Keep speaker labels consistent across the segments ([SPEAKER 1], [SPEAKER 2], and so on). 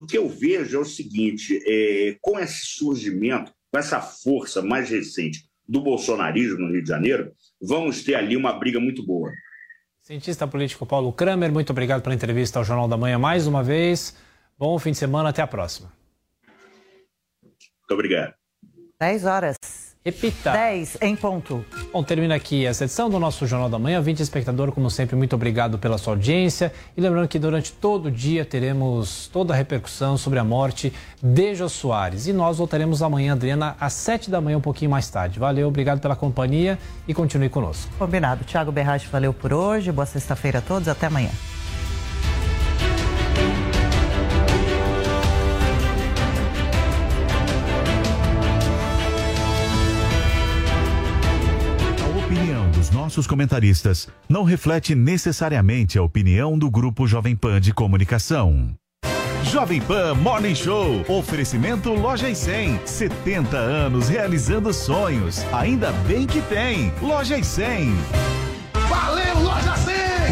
[SPEAKER 1] O que eu vejo é o seguinte: é, com esse surgimento, com essa força mais recente do bolsonarismo no Rio de Janeiro, vamos ter ali uma briga muito boa.
[SPEAKER 2] Cientista político Paulo Kramer, muito obrigado pela entrevista ao Jornal da Manhã mais uma vez. Bom fim de semana, até a próxima.
[SPEAKER 1] Muito obrigado.
[SPEAKER 3] 10 horas.
[SPEAKER 2] Repita.
[SPEAKER 3] 10 em ponto.
[SPEAKER 2] Bom, termina aqui essa edição do nosso Jornal da Manhã. 20 espectador, como sempre, muito obrigado pela sua audiência. E lembrando que durante todo o dia teremos toda a repercussão sobre a morte de Jô Soares. E nós voltaremos amanhã, Adriana, às 7 da manhã, um pouquinho mais tarde. Valeu, obrigado pela companhia e continue conosco.
[SPEAKER 3] Combinado. Tiago Berrache, valeu por hoje. Boa sexta-feira a todos. Até amanhã.
[SPEAKER 4] Nossos comentaristas não reflete necessariamente a opinião do Grupo Jovem Pan de Comunicação. Jovem Pan Morning Show. Oferecimento Loja e 100. 70 anos realizando sonhos. Ainda bem que tem. Loja e 100.
[SPEAKER 5] Valeu, Loja 100!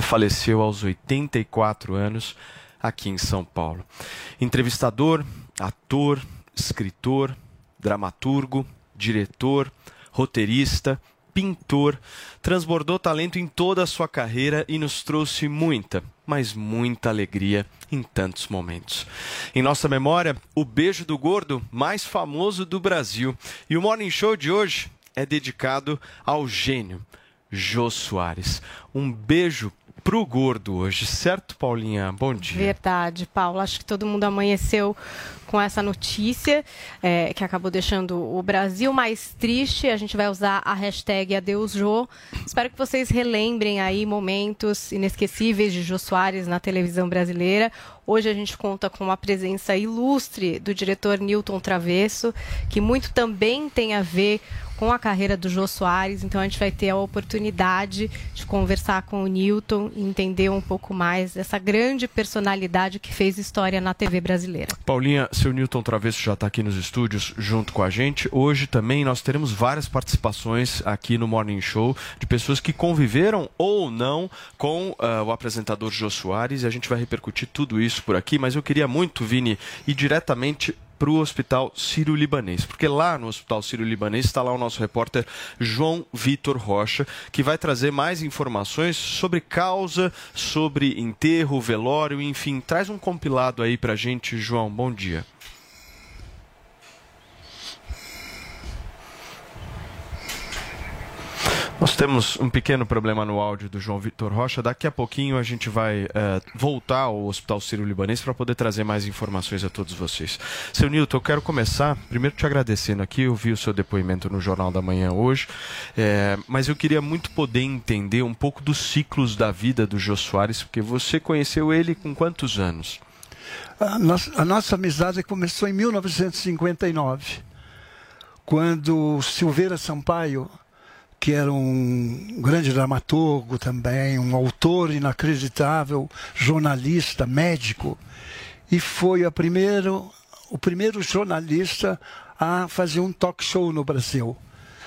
[SPEAKER 6] Faleceu aos 84 anos aqui em São Paulo. Entrevistador, ator, escritor, dramaturgo, diretor, roteirista, pintor, transbordou talento em toda a sua carreira e nos trouxe muita, mas muita alegria em tantos momentos. Em nossa memória, o beijo do gordo mais famoso do Brasil. E o Morning Show de hoje é dedicado ao gênio Jô Soares. Um beijo pro gordo hoje, certo, Paulinha? Bom dia.
[SPEAKER 7] Verdade, Paulo. Acho que todo mundo amanheceu com essa notícia é, que acabou deixando o Brasil mais triste. A gente vai usar a hashtag AdeusJô. Espero que vocês relembrem aí momentos inesquecíveis de Jô Soares na televisão brasileira. Hoje a gente conta com a presença ilustre do diretor Newton Travesso, que muito também tem a ver com a carreira do Jô Soares, então a gente vai ter a oportunidade de conversar com o Newton e entender um pouco mais dessa grande personalidade que fez história na TV brasileira.
[SPEAKER 6] Paulinha, seu Newton Travesso já está aqui nos estúdios junto com a gente. Hoje também nós teremos várias participações aqui no Morning Show de pessoas que conviveram ou não com uh, o apresentador Jô Soares e a gente vai repercutir tudo isso por aqui, mas eu queria muito, Vini, ir diretamente para o Hospital Sírio-Libanês, porque lá no Hospital Sírio-Libanês está lá o nosso repórter João Vitor Rocha, que vai trazer mais informações sobre causa, sobre enterro, velório, enfim, traz um compilado aí para a gente, João. Bom dia. Nós temos um pequeno problema no áudio do João Vitor Rocha. Daqui a pouquinho a gente vai uh, voltar ao Hospital Sírio-Libanês para poder trazer mais informações a todos vocês. Seu Nilton, eu quero começar primeiro te agradecendo aqui. Eu vi o seu depoimento no Jornal da Manhã hoje, é, mas eu queria muito poder entender um pouco dos ciclos da vida do Jô Soares, porque você conheceu ele com quantos anos?
[SPEAKER 8] A nossa, a nossa amizade começou em 1959, quando Silveira Sampaio que era um grande dramaturgo também, um autor inacreditável, jornalista, médico, e foi primeiro, o primeiro jornalista a fazer um talk show no Brasil,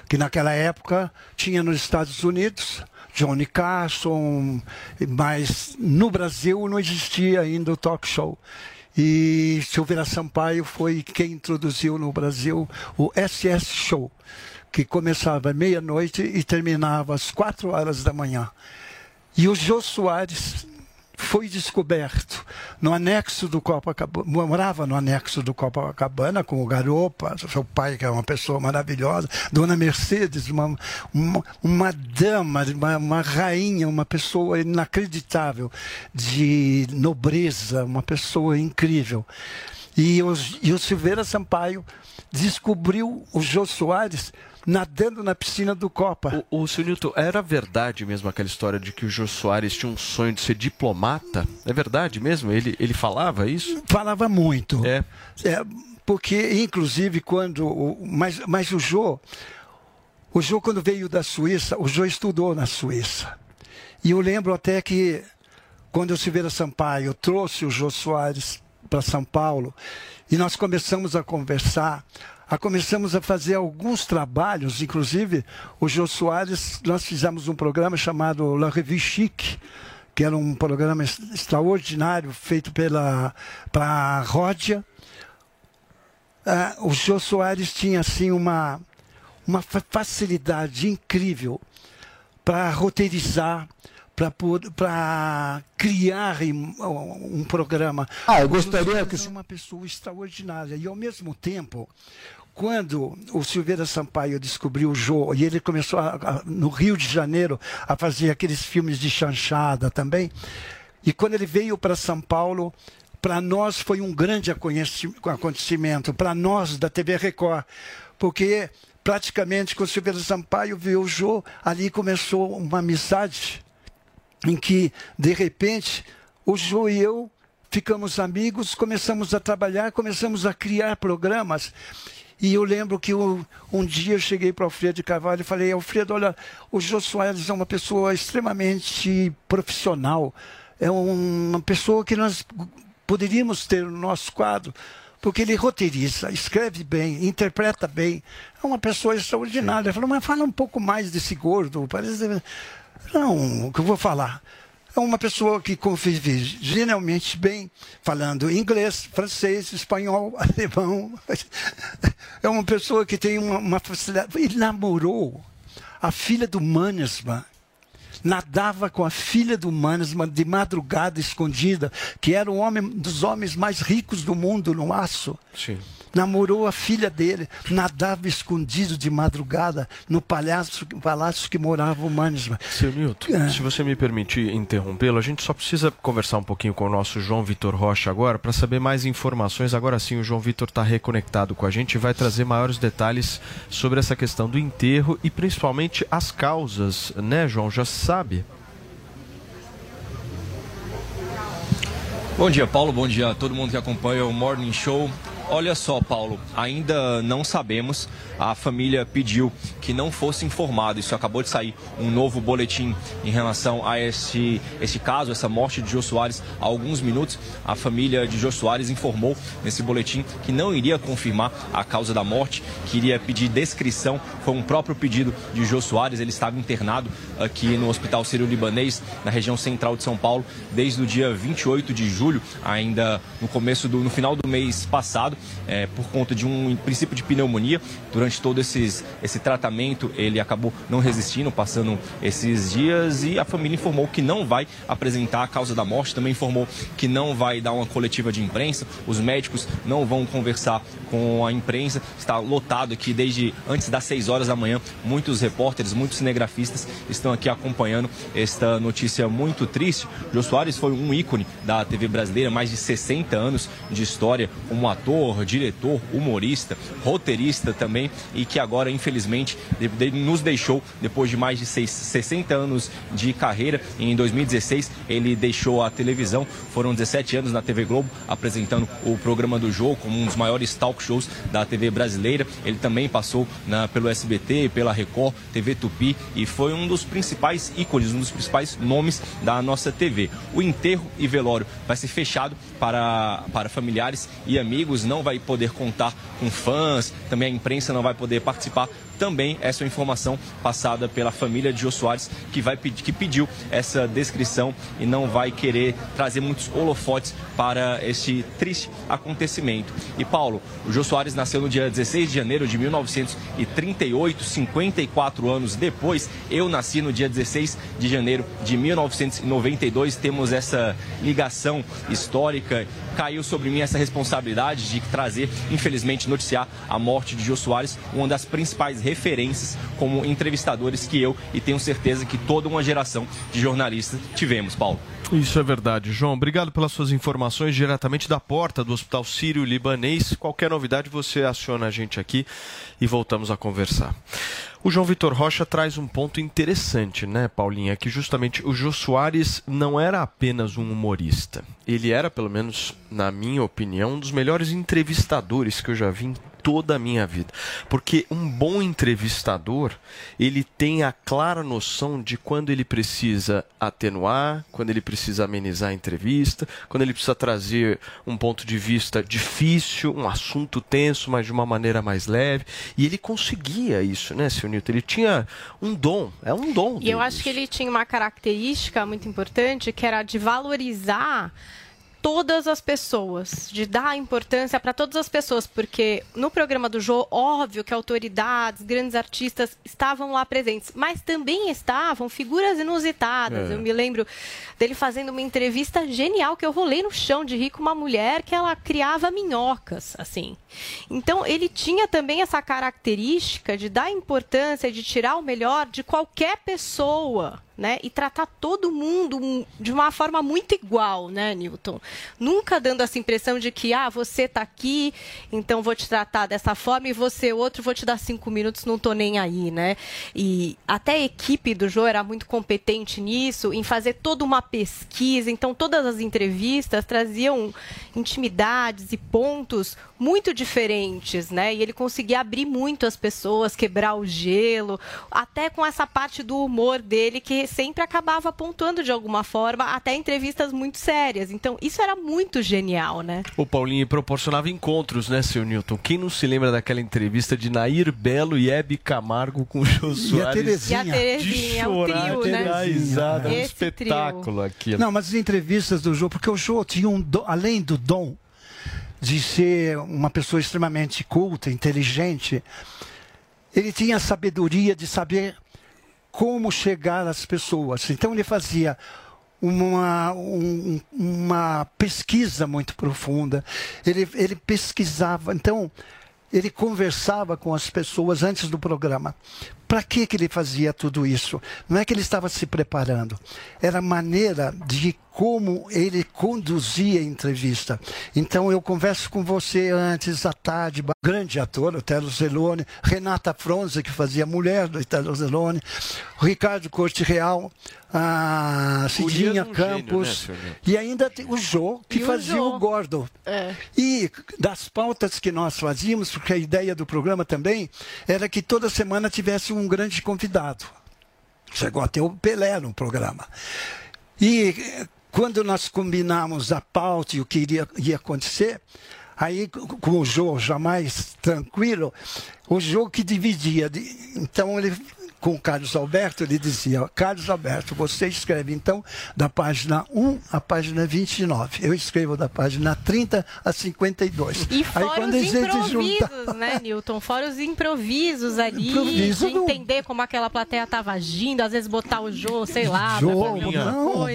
[SPEAKER 8] que naquela época tinha nos Estados Unidos, Johnny Carson, mas no Brasil não existia ainda o talk show. E Silveira Sampaio foi quem introduziu no Brasil o SS Show que começava meia-noite e terminava às quatro horas da manhã. E o Jô Soares foi descoberto no anexo do Copacabana, morava no anexo do Copacabana com o Garopa, seu pai, que é uma pessoa maravilhosa, Dona Mercedes, uma, uma, uma dama, uma, uma rainha, uma pessoa inacreditável, de nobreza, uma pessoa incrível. E, os, e o Silveira Sampaio descobriu o Jô Soares nadando na piscina do Copa.
[SPEAKER 6] O, o senhor Newton, era verdade mesmo aquela história de que o Jô Soares tinha um sonho de ser diplomata? É verdade mesmo? Ele, ele falava isso?
[SPEAKER 8] Falava muito.
[SPEAKER 6] É.
[SPEAKER 8] é porque, inclusive, quando. Mas, mas o Jô, o Jô, quando veio da Suíça, o Jô estudou na Suíça. E eu lembro até que, quando o Silveira Sampaio trouxe o Jô Soares para São Paulo, e nós começamos a conversar, a começamos a fazer alguns trabalhos, inclusive o Jô Soares, nós fizemos um programa chamado La Revue Chic, que era um programa extraordinário feito pela para Ródia. Ah, o Jô Soares tinha assim uma uma facilidade incrível para roteirizar, para criar um, programa.
[SPEAKER 9] Ah, eu gostaria que.
[SPEAKER 8] É uma pessoa extraordinária. E, ao mesmo tempo, quando o Silveira Sampaio descobriu o Jô, e ele começou a, a, no Rio de Janeiro a fazer aqueles filmes de chanchada também, e quando ele veio para São Paulo, para nós foi um grande acontecimento, para nós da TV Record, porque praticamente com o Silveira Sampaio viu o Jô, ali começou uma amizade em que, de repente, o Jô e eu ficamos amigos, começamos a trabalhar, começamos a criar programas. E eu lembro que eu, um dia eu cheguei para o Alfredo de Carvalho e falei, Alfredo, olha, o Jô Soares é uma pessoa extremamente profissional, é uma pessoa que nós poderíamos ter no nosso quadro, porque ele roteiriza, escreve bem, interpreta bem, é uma pessoa extraordinária. Ele falou, mas fala um pouco mais desse gordo, parece... Não, o que eu vou falar? É uma pessoa que convive geralmente bem, falando inglês, francês, espanhol, alemão. É uma pessoa que tem uma, uma facilidade. Ele namorou a filha do Mannesmann. Nadava com a filha do Mannesmann de madrugada escondida, que era um homem dos homens mais ricos do mundo no aço.
[SPEAKER 6] Sim
[SPEAKER 8] namorou a filha dele, nadava escondido de madrugada no palácio, palácio que morava o Manisma.
[SPEAKER 6] Seu Nilton, é. se você me permitir interrompê-lo, a gente só precisa conversar um pouquinho com o nosso João Vitor Rocha agora para saber mais informações. Agora sim, o João Vitor está reconectado com a gente e vai trazer maiores detalhes sobre essa questão do enterro e principalmente as causas, né, João? Já sabe?
[SPEAKER 10] Bom dia, Paulo. Bom dia a todo mundo que acompanha o Morning Show. Olha só, Paulo, ainda não sabemos. A família pediu que não fosse informado. Isso acabou de sair um novo boletim em relação a esse, esse caso, essa morte de Jô Soares. Há alguns minutos, a família de Jô Soares informou nesse boletim que não iria confirmar a causa da morte, que iria pedir descrição. Foi um próprio pedido de Jô Soares. Ele estava internado aqui no Hospital Sírio-Libanês, na região central de São Paulo, desde o dia 28 de julho, ainda no começo do no final do mês passado é, por conta de um princípio de pneumonia. Durante todo esses, esse tratamento, ele acabou não resistindo, passando esses dias e a família informou que não vai apresentar a causa da morte, também informou que não vai dar uma coletiva de imprensa, os médicos não vão conversar com a imprensa. Está lotado aqui desde antes das 6 horas da manhã. Muitos repórteres, muitos cinegrafistas estão aqui acompanhando esta notícia muito triste. Jô Soares foi um ícone da TV brasileira, mais de 60 anos de história como ator, diretor, humorista, roteirista também e que agora, infelizmente, nos deixou depois de mais de 60 anos de carreira. Em 2016, ele deixou a televisão. Foram 17 anos na TV Globo apresentando o programa do jogo como um dos maiores talk shows da TV brasileira. Ele também passou na, pelo SBT, pela Record, TV Tupi e foi um dos principais ícones, um dos principais nomes da nossa TV. O enterro e velório vai ser fechado para, para familiares e amigos, não vai poder contar com fãs, também a imprensa não vai poder participar também essa é informação passada pela família de Jô Soares, que, vai, que pediu essa descrição e não vai querer trazer muitos holofotes para este triste acontecimento. E Paulo, o Jô Soares nasceu no dia 16 de janeiro de 1938, 54 anos depois. Eu nasci no dia 16 de janeiro de 1992. Temos essa ligação histórica caiu sobre mim essa responsabilidade de trazer, infelizmente, noticiar a morte de Jô Soares, uma das principais referências como entrevistadores que eu e tenho certeza que toda uma geração de jornalistas tivemos, Paulo.
[SPEAKER 6] Isso é verdade. João, obrigado pelas suas informações diretamente da porta do Hospital Sírio-Libanês. Qualquer novidade, você aciona a gente aqui e voltamos a conversar. O João Vitor Rocha traz um ponto interessante, né, Paulinha? Que justamente o Jô Soares não era apenas um humorista. Ele era, pelo menos na minha opinião, um dos melhores entrevistadores que eu já vi em toda a minha vida. Porque um bom entrevistador, ele tem a clara noção de quando ele precisa atenuar, quando ele precisa amenizar a entrevista, quando ele precisa trazer um ponto de vista difícil, um assunto tenso, mas de uma maneira mais leve. E ele conseguia isso, né, seu Newton? Ele tinha um dom, é um dom.
[SPEAKER 7] E eu acho que ele tinha uma característica muito importante, que era de valorizar todas as pessoas, de dar importância para todas as pessoas, porque no programa do Jô, óbvio que autoridades, grandes artistas estavam lá presentes, mas também estavam figuras inusitadas. É. Eu me lembro dele fazendo uma entrevista genial que eu rolei no chão de rir com uma mulher que ela criava minhocas, assim. Então ele tinha também essa característica de dar importância, de tirar o melhor de qualquer pessoa né? E tratar todo mundo de uma forma muito igual, né, Newton? Nunca dando essa impressão de que, ah, você está aqui, então vou te tratar dessa forma e você outro, vou te dar cinco minutos, não tô nem aí, né? E até a equipe do Jô era muito competente nisso, em fazer toda uma pesquisa, então todas as entrevistas traziam intimidades e pontos muito diferentes, né? E ele conseguia abrir muito as pessoas, quebrar o gelo, até com essa parte do humor dele que sempre acabava pontuando de alguma forma, até entrevistas muito sérias. Então, isso era muito genial, né?
[SPEAKER 6] O Paulinho proporcionava encontros, né, seu Newton? Quem não se lembra daquela entrevista de Nair Belo e Hebe Camargo com o Jô Soares? E a
[SPEAKER 8] Terezinha.
[SPEAKER 7] E a Terezinha, de chorar,
[SPEAKER 6] um trio, né? risada, um espetáculo aquilo.
[SPEAKER 8] Não, mas as entrevistas do Jô, porque o Jô tinha um, do, além do dom de ser uma pessoa extremamente culta, inteligente, ele tinha a sabedoria de saber como chegar às pessoas. Então ele fazia uma, um, uma pesquisa muito profunda. Ele, ele pesquisava. Então, ele conversava com as pessoas antes do programa. Para que, que ele fazia tudo isso? Não é que ele estava se preparando, era a maneira de como ele conduzia a entrevista. Então eu converso com você antes à tarde, grande ator, o Telo Zelone, Renata Fronza, que fazia mulher do Telo Zelone, Ricardo Corte Real, a Cidinha um Campos gênio, né, e ainda o Jô, que e fazia o, o Gordo. É. E das pautas que nós fazíamos, porque a ideia do programa também era que toda semana tivesse um grande convidado. Chegou a ter o Pelé no programa. E quando nós combinamos a pauta e o que iria, ia acontecer, aí com o jogo jamais tranquilo, o jogo que dividia. Então ele com o Carlos Alberto, ele dizia: Carlos Alberto, você escreve então da página 1 à página 29. Eu escrevo da página 30 a 52.
[SPEAKER 7] E fora Aí, quando os improvisos, junta... né, Newton? Fora os improvisos ali, Improviso de entender como aquela plateia estava agindo, às vezes botar o Jô, sei lá. Jô,
[SPEAKER 6] não,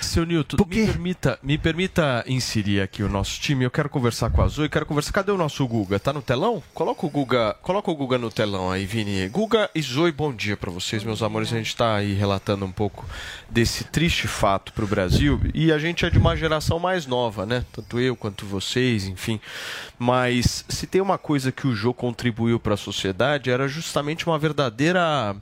[SPEAKER 6] Seu Newton, Porque... me, permita, me permita inserir aqui o nosso time. Eu quero conversar com a Zoe, quero conversar. Cadê o nosso Guga? Tá no telão? Coloca o Guga, coloca o Guga no telão aí, Vini. Guga e Zoe, bom dia para vocês, meus amores. A gente está aí relatando um pouco desse triste fato para o Brasil e a gente é de uma geração mais nova, né? Tanto eu quanto vocês, enfim. Mas se tem uma coisa que o Jô contribuiu para a sociedade era justamente uma verdadeira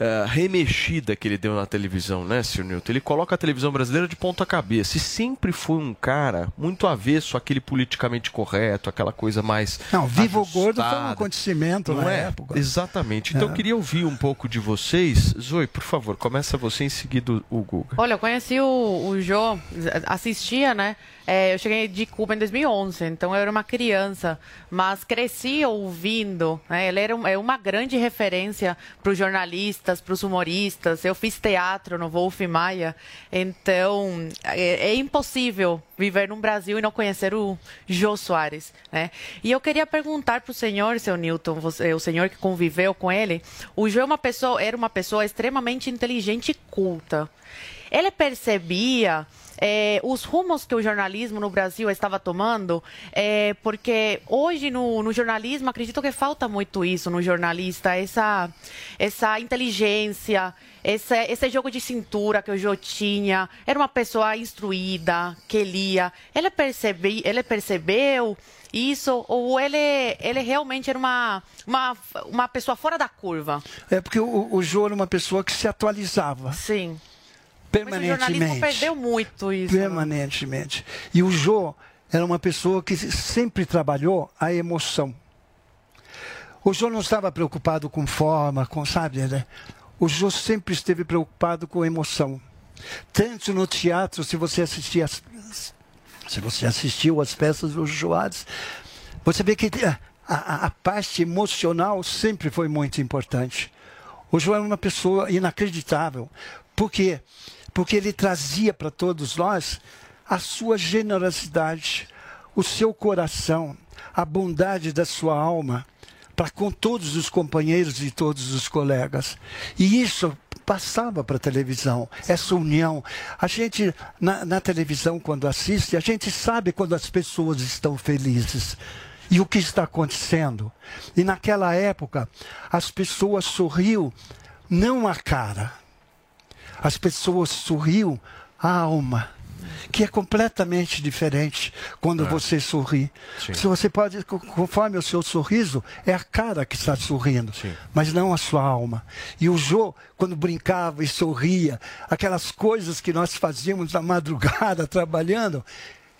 [SPEAKER 6] uh, remexida que ele deu na televisão, né, Sr. Newton? Ele coloca a televisão brasileira de ponta cabeça e sempre foi um cara muito avesso àquele politicamente correto, aquela coisa mais.
[SPEAKER 8] Não, Vivo ajustada. Gordo foi um acontecimento
[SPEAKER 6] Não
[SPEAKER 8] na
[SPEAKER 6] é?
[SPEAKER 8] época.
[SPEAKER 6] Exatamente. Então é. eu queria ouvir um pouco de vocês. Zoe, por favor, começa você em seguida o Guga.
[SPEAKER 9] Olha, eu conheci o, o Jô, assistia, né? É, eu cheguei de Cuba em 2011, então eu era uma criança, mas cresci ouvindo. Né? Ele era é uma grande referência para os jornalistas, para os humoristas. Eu fiz teatro no Wolf Maia, então é, é, impossível viver no Brasil e não conhecer o Jô Soares. Né? E eu queria perguntar para o senhor, seu Newton, você, o senhor que conviveu com ele, o Jô é uma pessoa, era uma pessoa extremamente inteligente e culta. Ele percebia é, os rumos que o jornalismo no Brasil estava tomando, é, porque hoje no, no, jornalismo acredito que falta muito isso no jornalista, essa, essa inteligência, esse, esse jogo de cintura que o Jô tinha. Era uma pessoa instruída, que lia. Ele, percebi, ele percebeu isso ou ele, ele realmente era uma, uma, uma pessoa fora da curva?
[SPEAKER 8] É porque o, o Jô era uma pessoa que se atualizava.
[SPEAKER 9] Sim
[SPEAKER 8] permanentemente. Mas o jornalismo
[SPEAKER 9] perdeu muito isso.
[SPEAKER 8] Né? Permanentemente. E o Jô era uma pessoa que sempre trabalhou a emoção. O Jô não estava preocupado com forma, com, sabe, né? O Jô sempre esteve preocupado com emoção. Tanto no teatro, se você assistia se você assistiu às peças do Joares, você vê que a, a, a, parte emocional sempre foi muito importante. O João é uma pessoa inacreditável. Por quê? porque ele trazia para todos nós a sua generosidade, o seu coração, a bondade da sua alma para com todos os companheiros e todos os colegas. E isso passava para a televisão, essa união. A gente, na, na, televisão, quando assiste, a gente sabe quando as pessoas estão felizes e o que está acontecendo. E naquela época, as pessoas sorriam não a cara, as pessoas sorriam a alma que é completamente diferente quando é. você sorri. Sim. Se você pode, conforme o seu sorriso, é a cara que está sorrindo, Sim. mas não a sua alma. E o Jô, quando brincava e sorria, aquelas coisas que nós fazíamos na madrugada trabalhando,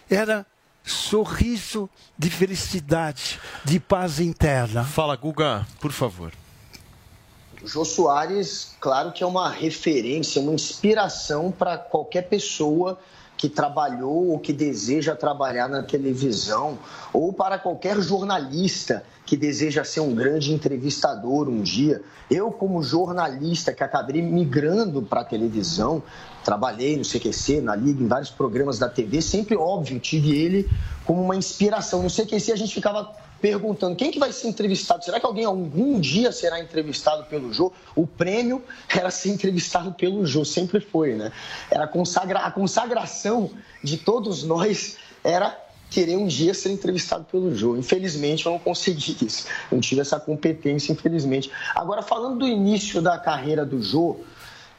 [SPEAKER 8] era sorriso de felicidade, de paz interna.
[SPEAKER 6] Fala, Guga, por favor.
[SPEAKER 11] Jô Soares, claro que é uma referência, uma inspiração para qualquer pessoa que trabalhou ou que deseja trabalhar na televisão, ou para qualquer jornalista que deseja ser um grande entrevistador um dia. Eu, como jornalista que acabei migrando para a televisão, trabalhei no CQC, na Liga, em vários programas da TV, sempre, óbvio, tive ele como uma inspiração. No CQC a gente ficava perguntando quem que vai ser entrevistado. Será que alguém algum dia será entrevistado pelo Jô? O prêmio era ser entrevistado pelo Jô, sempre foi, né? Era consagra... A consagração de todos nós era querer um dia ser entrevistado pelo Jô. Infelizmente, eu não consegui isso. Não tive essa competência, infelizmente. Agora, falando do início da carreira do Jô,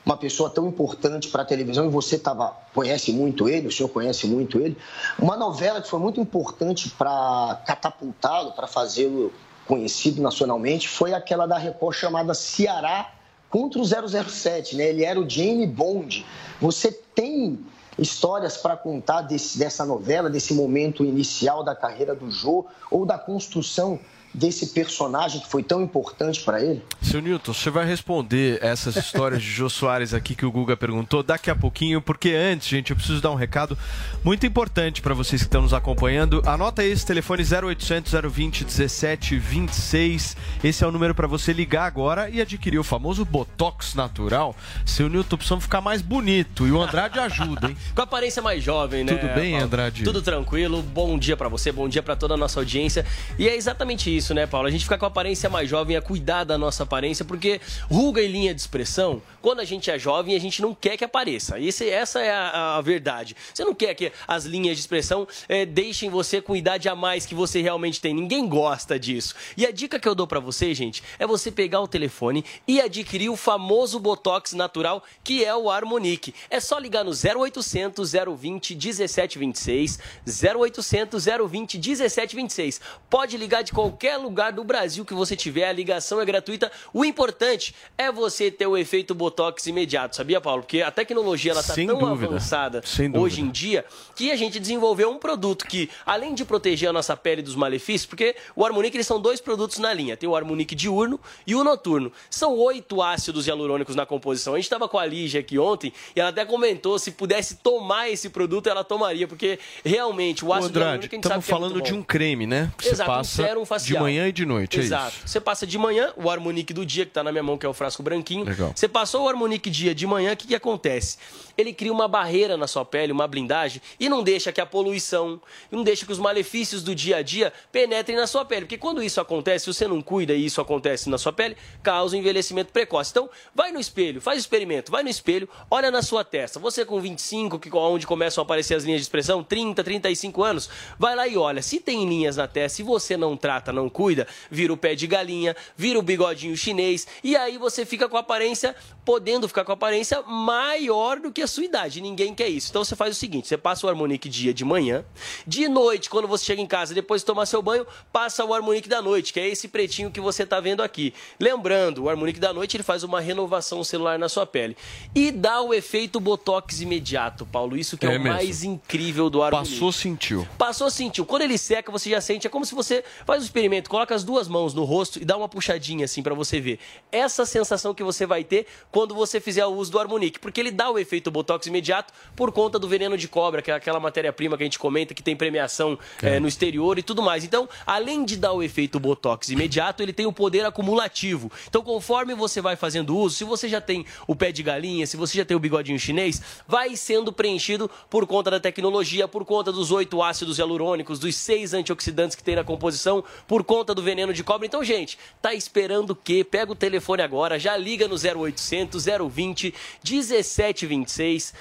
[SPEAKER 11] uma pessoa tão importante para a televisão, e você tava, conhece muito ele, o senhor conhece muito ele, uma novela que foi muito importante para catapultá-lo, para fazê-lo conhecido nacionalmente, foi aquela da Record chamada Ceará contra o 007, né? Ele era o Jamie Bond. Você tem histórias para contar desse, dessa novela, desse momento inicial da carreira do Jô ou da construção desse personagem que foi tão importante para ele?
[SPEAKER 6] Seu Newton, você vai responder essas histórias de Jô Soares aqui que o Guga perguntou daqui a pouquinho, porque antes, gente, eu preciso dar um recado muito importante para vocês que estão nos acompanhando. Anota aí esse telefone 0800 020 1726. Esse é o número para você ligar agora e adquirir o famoso Botox natural. Seu Newton, precisamos ficar mais bonito e o Andrade ajuda, hein?
[SPEAKER 12] Com aparência mais jovem, né?
[SPEAKER 6] Tudo bem? Andrade?
[SPEAKER 12] Tudo tranquilo. Bom dia para você, bom dia para toda a nossa audiência. E é exatamente isso isso, né, Paulo? A gente fica com a aparência mais jovem, a cuidar da nossa aparência, porque ruga e linha de expressão, quando a gente é jovem, a gente não quer que apareça. Esse, essa é a, a verdade. Você não quer que as linhas de expressão é, deixem você com idade a mais que você realmente tem. Ninguém gosta disso. E a dica que eu dou para você, gente, é você pegar o telefone e adquirir o famoso Botox natural, que é o Harmonique. É só ligar no 0800 020 1726, 0800 020 1726. Pode ligar de qualquer qualquer lugar do Brasil que você tiver, a ligação é gratuita. O importante é você ter o efeito Botox imediato, sabia, Paulo? Porque a tecnologia ela tá
[SPEAKER 6] Sem
[SPEAKER 12] tão
[SPEAKER 6] dúvida.
[SPEAKER 12] avançada hoje em dia que a gente desenvolveu um produto que, além de proteger a nossa pele dos malefícios, porque o Harmonic eles são dois produtos na linha, tem o Harmonic diurno e o noturno. São oito ácidos hialurônicos na composição. A gente estava com a Lígia aqui ontem e ela até comentou se pudesse tomar esse produto, ela tomaria, porque realmente o ácido
[SPEAKER 6] Andrade,
[SPEAKER 12] hialurônico a gente sabe que é
[SPEAKER 6] falando de um creme, né? Que
[SPEAKER 12] Exato,
[SPEAKER 6] você
[SPEAKER 12] um
[SPEAKER 6] passa
[SPEAKER 12] sérum
[SPEAKER 6] de manhã e de noite,
[SPEAKER 12] Exato.
[SPEAKER 6] é isso?
[SPEAKER 12] Você passa de manhã, o Harmonic do dia, que está na minha mão, que é o frasco branquinho.
[SPEAKER 6] Legal.
[SPEAKER 12] Você passou o Harmonic dia de manhã, o que, que acontece? Ele cria uma barreira na sua pele, uma blindagem, e não deixa que a poluição, não deixa que os malefícios do dia a dia penetrem na sua pele. Porque quando isso acontece, se você não cuida e isso acontece na sua pele, causa um envelhecimento precoce. Então, vai no espelho, faz o experimento, vai no espelho, olha na sua testa. Você com 25, que onde começam a aparecer as linhas de expressão, 30, 35 anos, vai lá e olha. Se tem linhas na testa, se você não trata, não cuida, vira o pé de galinha, vira o bigodinho chinês, e aí você fica com a aparência, podendo ficar com aparência maior do que a sua idade. Ninguém quer isso. Então você faz o seguinte: você passa o Harmonic dia de manhã, de noite, quando você chega em casa, depois de tomar seu banho, passa o Harmonic da noite, que é esse pretinho que você está vendo aqui. Lembrando, o Harmonic da noite ele faz uma renovação celular na sua pele e dá o efeito botox imediato, Paulo. Isso que é,
[SPEAKER 6] É
[SPEAKER 12] o
[SPEAKER 6] mesmo.
[SPEAKER 12] mais incrível do Harmonic.
[SPEAKER 6] Passou, sentiu.
[SPEAKER 12] Passou, sentiu. Quando ele seca, você já sente. É como se você faz um experimento, coloca as duas mãos no rosto e dá uma puxadinha assim pra você ver. Essa sensação que você vai ter quando você fizer o uso do Harmonic, porque ele dá o efeito botox imediato por conta do veneno de cobra, que é aquela matéria-prima que a gente comenta que tem premiação
[SPEAKER 6] É.
[SPEAKER 12] eh, no exterior e tudo mais. Então, além de dar o efeito botox imediato, ele tem o poder acumulativo. Então, conforme você vai fazendo uso, se você já tem o pé de galinha, se você já tem o bigodinho chinês, vai sendo preenchido por conta da tecnologia, por conta dos oito ácidos hialurônicos, dos seis antioxidantes que tem na composição, por conta do veneno de cobra. Então, gente, tá esperando o quê? Pega o telefone agora, já liga no 0800 020 1726,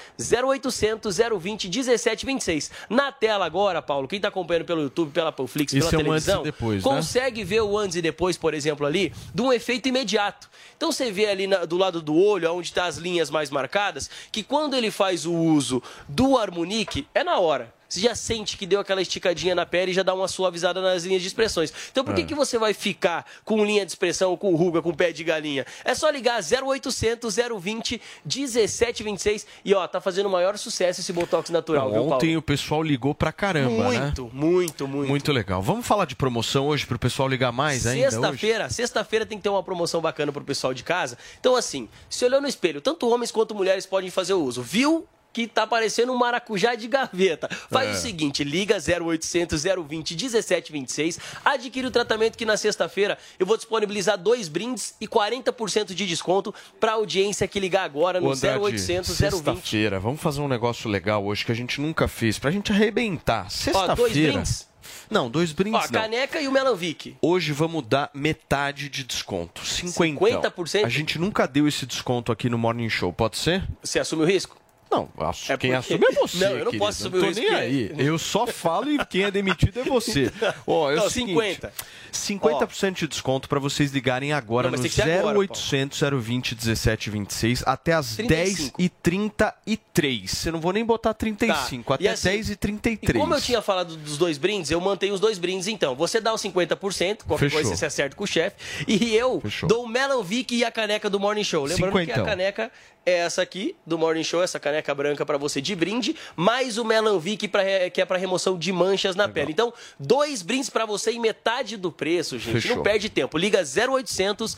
[SPEAKER 12] 0800 020 1726. Na tela agora, Paulo, quem tá acompanhando pelo YouTube, pela Panflix, pela
[SPEAKER 6] Isso é um antes
[SPEAKER 12] televisão,
[SPEAKER 6] depois, né?
[SPEAKER 12] consegue ver o antes e depois, por exemplo, ali, de um efeito imediato. Então você vê ali na- do lado do olho, onde está as linhas mais marcadas, que quando ele faz o uso do Harmonic, é na hora. Você já sente que deu aquela esticadinha na pele e já dá uma suavizada nas linhas de expressões. Então por que,
[SPEAKER 6] É.
[SPEAKER 12] que você vai ficar com linha de expressão, com ruga, com pé de galinha? É só ligar 0800 020 1726 e ó, tá fazendo o maior sucesso esse Botox natural, viu, Paulo?
[SPEAKER 6] Ontem o pessoal ligou pra caramba, né?
[SPEAKER 12] Muito, muito, muito.
[SPEAKER 6] Muito legal. Vamos falar de promoção hoje pro pessoal ligar mais ainda hoje?
[SPEAKER 12] Sexta-feira, sexta-feira tem que ter uma promoção bacana pro pessoal de casa. Então, assim, se olhou no espelho, tanto homens quanto mulheres podem fazer o uso. Viu? Que tá parecendo um maracujá de gaveta. Faz
[SPEAKER 6] É.
[SPEAKER 12] o seguinte: liga 0800 020 1726, adquire o tratamento que na sexta-feira eu vou disponibilizar dois brindes e 40% de desconto pra audiência que ligar agora no
[SPEAKER 6] Ô, Andrade,
[SPEAKER 12] 0800 020
[SPEAKER 6] Sexta-feira, vamos fazer um negócio legal hoje que a gente nunca fez, pra gente arrebentar.
[SPEAKER 12] Ó, dois
[SPEAKER 6] Sexta-feira.
[SPEAKER 12] brindes.
[SPEAKER 6] Não, dois
[SPEAKER 12] Ó,
[SPEAKER 6] brindes
[SPEAKER 12] a
[SPEAKER 6] não.
[SPEAKER 12] caneca e o Melanvic.
[SPEAKER 6] Hoje vamos dar metade de desconto. 50.
[SPEAKER 12] 50%?
[SPEAKER 6] A gente nunca deu esse desconto aqui no Morning Show, pode ser?
[SPEAKER 12] Você assume o risco?
[SPEAKER 6] Não, acho-
[SPEAKER 12] É
[SPEAKER 6] quem
[SPEAKER 12] porque-
[SPEAKER 6] assume é você.
[SPEAKER 12] Não, eu não
[SPEAKER 6] querido.
[SPEAKER 12] posso assumir
[SPEAKER 6] tô
[SPEAKER 12] o risco,
[SPEAKER 6] nem aí. Eu só falo e quem é demitido é você. Ó, é
[SPEAKER 12] Não,
[SPEAKER 6] o seguinte,
[SPEAKER 12] 50.
[SPEAKER 6] 50% de desconto para vocês ligarem agora
[SPEAKER 12] Não,
[SPEAKER 6] no
[SPEAKER 12] tem que ser agora,
[SPEAKER 6] 0800 020 1726 até as
[SPEAKER 12] 35.
[SPEAKER 6] 10h33. Eu não vou nem botar 35,
[SPEAKER 12] Tá.
[SPEAKER 6] Até
[SPEAKER 12] assim,
[SPEAKER 6] 10h33.
[SPEAKER 12] E como eu tinha falado dos dois brindes, eu mantenho os dois brindes então. Você dá os 50%, qualquer
[SPEAKER 6] Fechou.
[SPEAKER 12] coisa você acerta com o chefe. E eu
[SPEAKER 6] Fechou.
[SPEAKER 12] dou o Melon Vic e a caneca do Morning Show. Lembrando que a caneca é essa aqui, do Morning Show, essa caneca branca pra você de brinde, mais o Melon Vic pra, que é pra remoção de manchas na pele. Então, dois brindes pra você em metade do preço, gente.
[SPEAKER 6] Fechou.
[SPEAKER 12] Não perde tempo. Liga 0800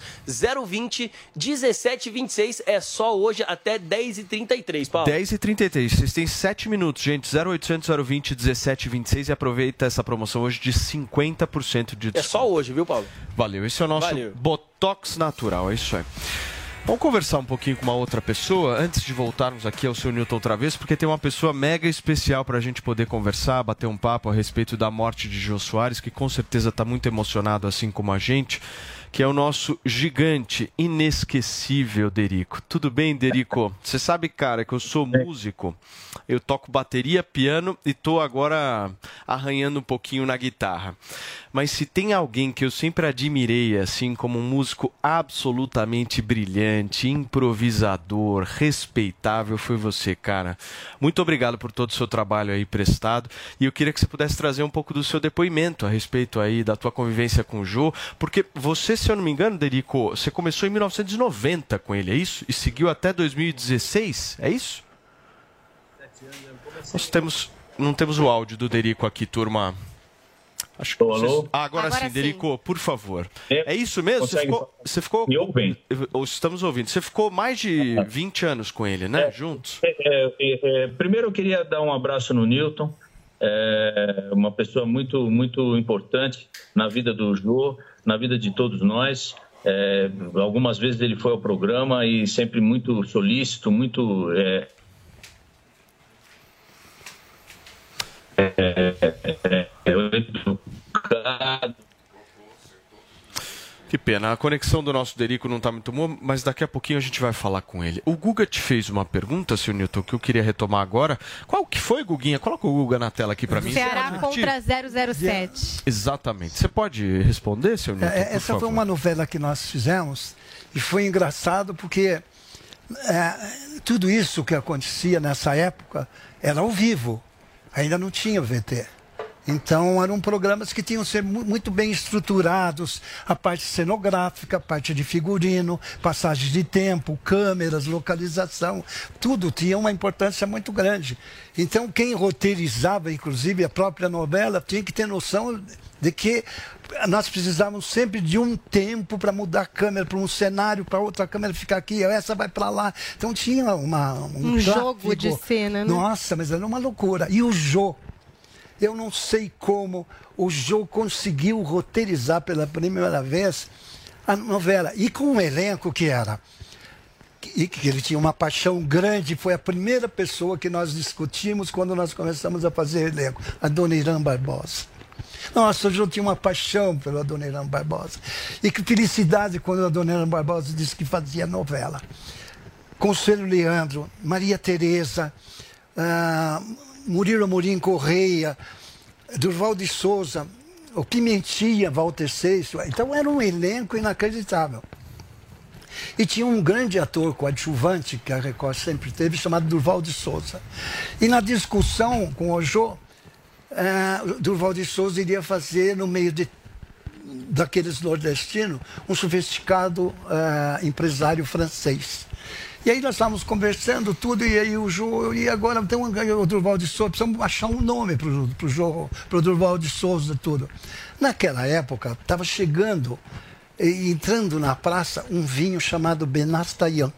[SPEAKER 12] 020 1726. É só hoje até 10h33, Paulo.
[SPEAKER 6] 10 e 33 vocês têm 7 minutos, gente. 0800 020 1726 e aproveita essa promoção hoje de 50% de desconto.
[SPEAKER 12] É só hoje, viu, Paulo?
[SPEAKER 6] Valeu, esse é o nosso
[SPEAKER 12] Valeu.
[SPEAKER 6] Botox Natural, é isso aí. Vamos conversar um pouquinho com uma outra pessoa antes de voltarmos aqui ao seu Newton Travesso, porque tem uma pessoa mega especial para a gente poder conversar, bater um papo a respeito da morte de Jô Soares, que com certeza está muito emocionado, assim como a gente. que é o nosso gigante inesquecível, Derico. Tudo bem, Derico? Você sabe, cara, que eu sou músico, eu toco bateria, piano e tô agora arranhando um pouquinho na guitarra. Mas se tem alguém que eu sempre admirei, assim, como um músico absolutamente brilhante, improvisador, respeitável, foi você, cara. Muito obrigado por todo o seu trabalho aí prestado. E eu queria que você pudesse trazer um pouco do seu depoimento a respeito aí da tua convivência com o Jô, porque você, se eu não me engano, Derico, você começou em 1990 com ele, é isso? E seguiu até 2016, é isso? Nós temos, não temos o áudio do Derico aqui, turma. Acho que
[SPEAKER 13] Alô?
[SPEAKER 6] vocês... ah, agora,
[SPEAKER 13] Agora
[SPEAKER 6] sim,
[SPEAKER 13] sim.
[SPEAKER 6] Derico, por favor.
[SPEAKER 13] É,
[SPEAKER 6] É isso mesmo? Você
[SPEAKER 13] consegue-
[SPEAKER 6] ficou, você ficou.
[SPEAKER 13] Me ouvem?
[SPEAKER 6] Ou Estamos ouvindo. Você ficou mais de 20 anos com ele, né? Juntos.
[SPEAKER 13] É, é, é, primeiro eu queria dar um abraço no Newton, é, uma pessoa muito muito importante na vida do Jô, na vida de todos nós. É, algumas vezes ele foi ao programa e sempre muito solícito, muito é, é, é, é, educado.
[SPEAKER 6] Que pena, a conexão do nosso Derico não está muito boa, mas daqui a pouquinho a gente vai falar com ele. O Guga te fez uma pergunta, seu Newton, que eu queria retomar agora. Qual que foi, Guguinha? Coloca o Guga na tela aqui para mim.
[SPEAKER 7] Ceará contra
[SPEAKER 6] repetir?
[SPEAKER 7] 007.
[SPEAKER 6] Exatamente. Você pode responder, seu Newton?
[SPEAKER 8] É,
[SPEAKER 6] por
[SPEAKER 8] essa
[SPEAKER 6] favor?
[SPEAKER 8] foi uma novela que nós fizemos e foi engraçado porque é, tudo isso que acontecia nessa época era ao vivo, ainda não tinha VT. Então eram programas que tinham que ser mu- muito bem estruturados, a parte cenográfica, a parte de figurino, passagem de tempo, câmeras, localização, tudo tinha uma importância muito grande. Então quem roteirizava, inclusive a própria novela, tinha que ter noção de que nós precisávamos sempre de um tempo para mudar a câmera para um cenário, para outra câmera ficar aqui, essa vai para lá. Então tinha uma, um,
[SPEAKER 7] Um jogo de cena, né?
[SPEAKER 8] Nossa, mas era uma loucura. E o Jô, eu não sei como o Jô conseguiu roteirizar pela primeira vez a novela. E com um elenco que era. E que ele tinha uma paixão grande, foi a primeira pessoa que nós discutimos quando nós começamos a fazer elenco, a Dona Irã Barbosa. Nossa, Jô tinha uma paixão pela Dona Irã Barbosa. E que felicidade quando a Dona Irã Barbosa disse que fazia novela. Conselho Leandro, Maria Tereza, ah, Murilo Amorim Correia, Durval de Souza, o Pimentinha, Walter Seixo. Então era um elenco inacreditável. E tinha um grande ator coadjuvante, que a Record sempre teve, chamado Durval de Souza. E na discussão com o Jô, eh, Durval de Souza iria fazer, no meio de, daqueles nordestinos, um sofisticado eh, empresário francês. E aí nós estávamos conversando tudo, e aí o Jô, e agora tem um, o Durval de Souza, precisamos achar um nome para o Jô, para o Durval de Souza tudo. Naquela época, estava chegando, e entrando na praça, um vinho chamado Benastayan.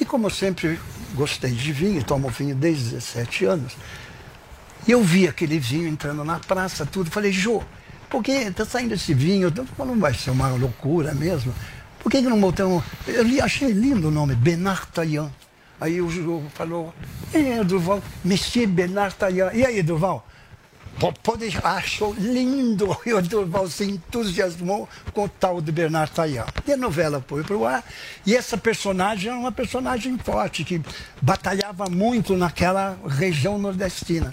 [SPEAKER 8] E como eu sempre gostei de vinho, tomo vinho desde 17 anos, e eu vi aquele vinho entrando na praça, tudo, falei, Jô, por que está saindo esse vinho? Não vai ser uma loucura mesmo. Por que, que não botamos. Eu li- achei lindo o nome, Bernard Taillan. Aí o Jô falou, é, Durval, Monsieur Bernard Taillan. E aí, Durval? Po- Pode, achou lindo. E o Durval se entusiasmou com o tal de Bernard Taillan. E a novela foi para o ar. E essa personagem era uma personagem forte, que batalhava muito naquela região nordestina.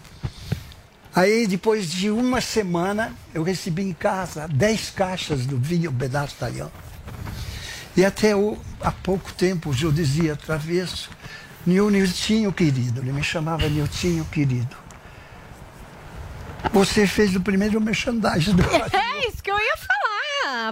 [SPEAKER 8] Aí, depois de uma semana, eu recebi em casa 10 caixas do vinho Bernard Taillan. E até o, há pouco tempo Jô dizia travesso, Niltinho querido, ele me chamava Niltinho querido. Você fez o primeiro merchandising do.
[SPEAKER 7] É isso que eu ia falar,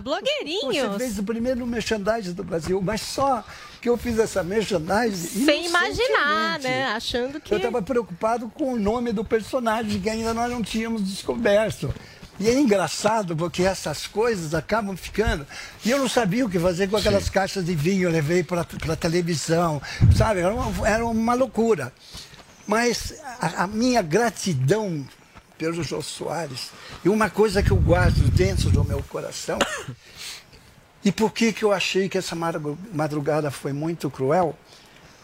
[SPEAKER 7] blogueirinhos.
[SPEAKER 8] Você fez o primeiro merchandising do Brasil, mas só que eu fiz essa merchandising.
[SPEAKER 7] Sem imaginar, né? Achando que.
[SPEAKER 8] Eu estava preocupado com o nome do personagem que ainda nós não tínhamos descoberto. E é engraçado porque essas coisas acabam ficando. E eu não sabia o que fazer com aquelas caixas de vinho, eu levei para a televisão, sabe? Era uma, era uma loucura. Mas a, a minha gratidão pelo Jô Soares, e uma coisa que eu guardo dentro do meu coração, e por que, que eu achei que essa madru- madrugada foi muito cruel?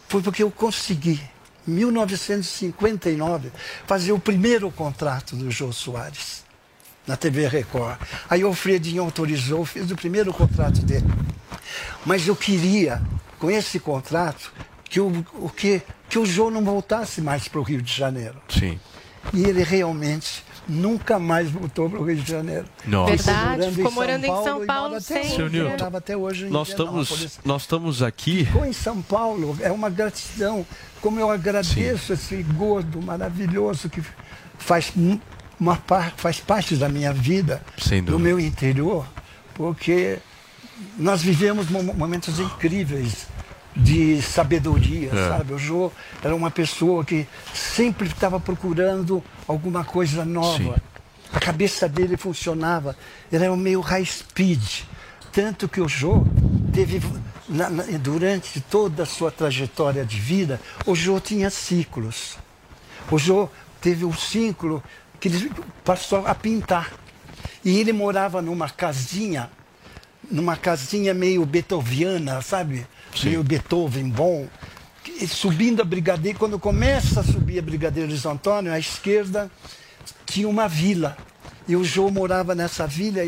[SPEAKER 8] Foi porque eu consegui, em 1959, fazer o primeiro contrato do Jô Soares. na TV Record. Aí o Fredinho autorizou, fiz o primeiro contrato dele. Mas eu queria, com esse contrato, que o, o que, que o Jô não voltasse mais para o Rio de Janeiro.
[SPEAKER 6] Sim.
[SPEAKER 8] E ele realmente nunca mais voltou para o Rio de Janeiro.
[SPEAKER 6] Nossa.
[SPEAKER 7] Verdade, ficou morando em
[SPEAKER 8] Paulo
[SPEAKER 7] São Paulo
[SPEAKER 8] mora até
[SPEAKER 7] sempre.
[SPEAKER 8] hoje, morava até hoje em
[SPEAKER 6] Nós estamos, nós estamos aqui.
[SPEAKER 8] Ficou em São Paulo, é uma gratidão. Como eu agradeço esse gordo maravilhoso que faz uma par, faz parte da minha vida,
[SPEAKER 6] Sem
[SPEAKER 8] do meu interior, porque nós vivemos mo- momentos incríveis de sabedoria,
[SPEAKER 6] É.
[SPEAKER 8] sabe? O Jô era uma pessoa que sempre estava procurando alguma coisa nova.
[SPEAKER 6] Sim.
[SPEAKER 8] A cabeça dele funcionava, ele era meio high speed. Tanto que o Jô teve, na- na- durante toda a sua trajetória de vida, o Jô tinha ciclos. O Jô teve um ciclo que ele passou a pintar. E ele morava numa casinha, numa casinha meio beethoviana, sabe? Meio Beethoven bom. Subindo a Brigadeiro, quando começa a subir a Brigadeiro Luiz Antônio, à esquerda tinha uma vila. E o Jô morava nessa vila,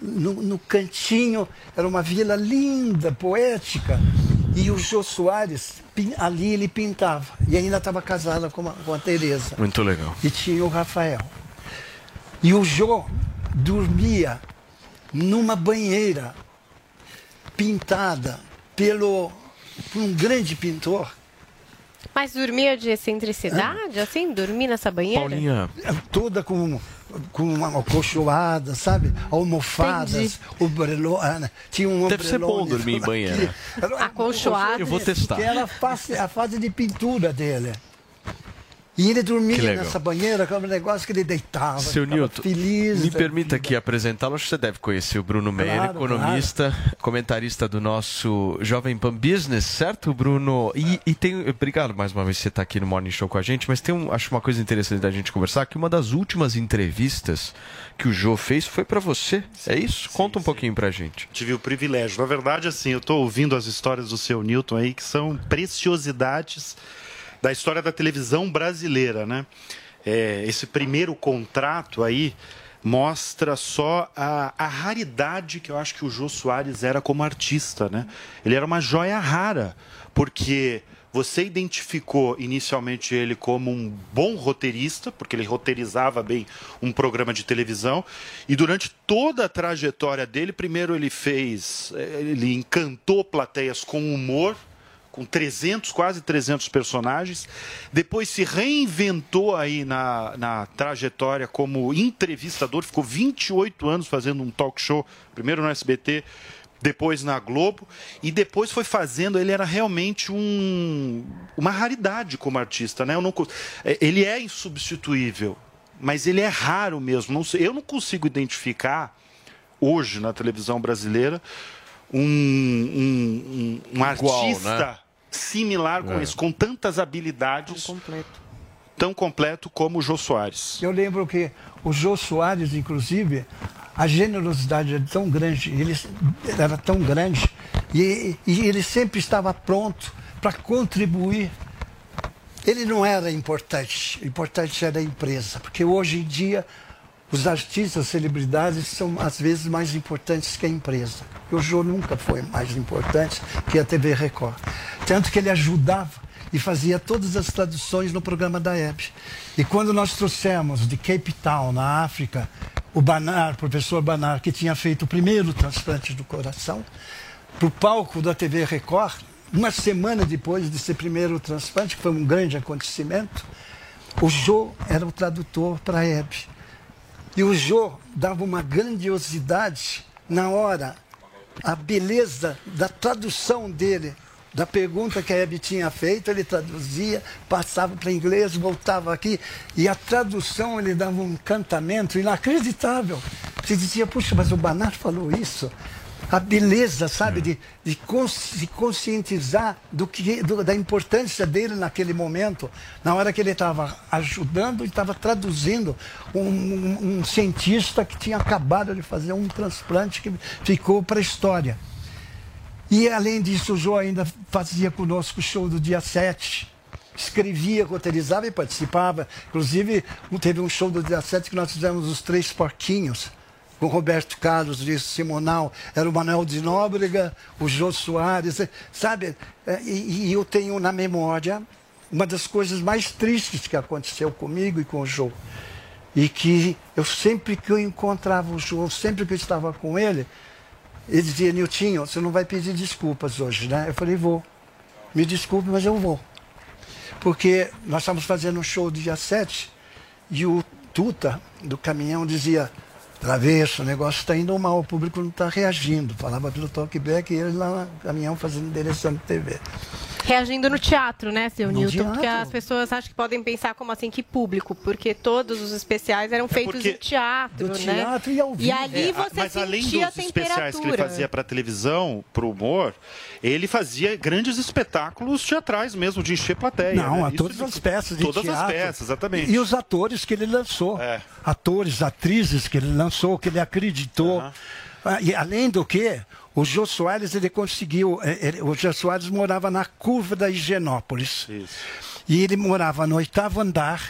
[SPEAKER 8] no, no cantinho, era uma vila linda, poética. E o Jô Soares, ali ele pintava. E ainda estava casada com a, com a Tereza.
[SPEAKER 6] Muito legal.
[SPEAKER 8] E tinha o Rafael. E o Jô dormia numa banheira pintada pelo, por um grande pintor.
[SPEAKER 7] Mas dormia de excentricidade, assim? Dormir nessa banheira?
[SPEAKER 8] Toda com, com uma acolchoada, sabe? Almofadas, obrelo, ah, né? tinha um
[SPEAKER 6] Deve ser bom dormir em banheira.
[SPEAKER 8] Era
[SPEAKER 7] Acolchoado.
[SPEAKER 6] Eu vou testar.
[SPEAKER 8] Que era a fase, a fase de pintura dele. E ele dormia nessa banheira, que era um negócio que ele deitava.
[SPEAKER 6] Seu Nilton,
[SPEAKER 8] feliz.
[SPEAKER 6] me
[SPEAKER 8] da
[SPEAKER 6] permita aqui apresentá-lo. Acho que você deve conhecer o Bruno Meyer,
[SPEAKER 8] Claro,
[SPEAKER 6] economista, comentarista do nosso Jovem Pan Business, certo, Bruno? E, e tem. Obrigado mais uma vez por você estar aqui no Morning Show com a gente, mas tem um, acho uma coisa interessante da gente conversar, que uma das últimas entrevistas que o Jô fez foi para você. é isso? Conta um pouquinho pra gente.
[SPEAKER 14] Tive o privilégio. Na verdade, assim, eu estou ouvindo as histórias do seu Newton aí, que são preciosidades da história da televisão brasileira, né? É, esse primeiro contrato aí mostra só a, a raridade que eu acho que o Jô Soares era como artista, né? Ele era uma joia rara, porque você identificou inicialmente ele como um bom roteirista, porque ele roteirizava bem um programa de televisão, e durante toda a trajetória dele, primeiro ele fez, eh, ele encantou plateias com humor, com 300, quase 300 personagens. Depois se reinventou aí na, na trajetória como entrevistador, ficou 28 anos fazendo um talk show, primeiro no SBT, depois na Globo, e depois foi fazendo, ele era realmente um, uma raridade como artista, né? Eu não, eh, ele é insubstituível, mas ele é raro mesmo. Não sei, eu não consigo identificar hoje na televisão brasileira um, um, um, um
[SPEAKER 6] Igual,
[SPEAKER 14] artista
[SPEAKER 6] né?
[SPEAKER 14] Similar com
[SPEAKER 6] É.
[SPEAKER 14] esse, com tantas habilidades, tão completo como o Jô Soares.
[SPEAKER 8] Eu lembro que o Jô Soares, inclusive, a generosidade era tão grande, ele era tão grande, e, e ele sempre estava pronto para contribuir. Ele não era importante, o importante era a empresa, porque hoje em dia os artistas, celebridades são às vezes mais importantes que a empresa. E o Jô nunca foi mais importante que a TV Record. Tanto que ele ajudava e fazia todas as traduções no programa da Hebe. E quando nós trouxemos de Cape Town, na África, o Banar, o professor Banar, que tinha feito o primeiro transplante do coração, para o palco da TV Record, uma semana depois desse primeiro transplante, que foi um grande acontecimento, o Jô era o tradutor para a Hebe. E o Jô dava uma grandiosidade na hora, a beleza da tradução dele, da pergunta que a Hebe tinha feito, ele traduzia, passava para inglês, voltava aqui, e a tradução ele dava um encantamento inacreditável. Você dizia, puxa, mas o Banar falou isso. A beleza, sabe, de, de, cons- de conscientizar do que, do- da importância dele naquele momento, na hora que ele estava ajudando e estava traduzindo um, um- um cientista que tinha acabado de fazer um transplante que ficou para a história. E além disso, o Jô ainda fazia conosco o show do dia 7, escrevia, roteirizava e participava. Inclusive, teve um show do dia 7 que nós fizemos os Três Porquinhos, com Roberto Carlos de Simonal, era o Manuel de Nóbrega, o Jô Soares, sabe? É, e, e eu tenho na memória uma das coisas mais tristes que aconteceu comigo e com o Jô. E que eu sempre que eu encontrava o Jô, sempre que eu estava com ele, ele dizia, Niltinho, você não vai pedir desculpas hoje, né? Eu falei, vou. Me desculpe, mas eu vou. Porque nós estávamos fazendo um show dia 7 e o Tuta, do caminhão, dizia, Travesso, o negócio está indo mal, o público não está reagindo. Falava pelo talkback e ele lá no caminhão fazendo direção de TV.
[SPEAKER 7] Reagindo no teatro, né, seu
[SPEAKER 8] No
[SPEAKER 7] Newton?
[SPEAKER 8] teatro.
[SPEAKER 7] Porque as pessoas acham que podem pensar como assim, que público? Porque todos os especiais eram feitos
[SPEAKER 14] porque-
[SPEAKER 7] em teatro,
[SPEAKER 8] Do
[SPEAKER 7] né?
[SPEAKER 8] teatro e ao vivo.
[SPEAKER 7] ali
[SPEAKER 14] É,
[SPEAKER 7] você
[SPEAKER 14] mas além
[SPEAKER 7] sentia
[SPEAKER 14] dos especiais que ele fazia para televisão, para o humor, ele fazia grandes espetáculos teatrais mesmo, de encher plateia.
[SPEAKER 8] Não,
[SPEAKER 14] né?
[SPEAKER 8] a
[SPEAKER 14] Isso
[SPEAKER 8] todas
[SPEAKER 14] ele-
[SPEAKER 8] as peças de
[SPEAKER 14] Todas as
[SPEAKER 8] teatro.
[SPEAKER 14] peças, exatamente.
[SPEAKER 8] E os atores que ele lançou. Atores, atrizes que ele lançou, que ele acreditou. Ah, E além do que, o Jô Soares, ele conseguiu. eh, ele- o Jô Soares morava na curva da Higienópolis. E ele morava no oitavo andar.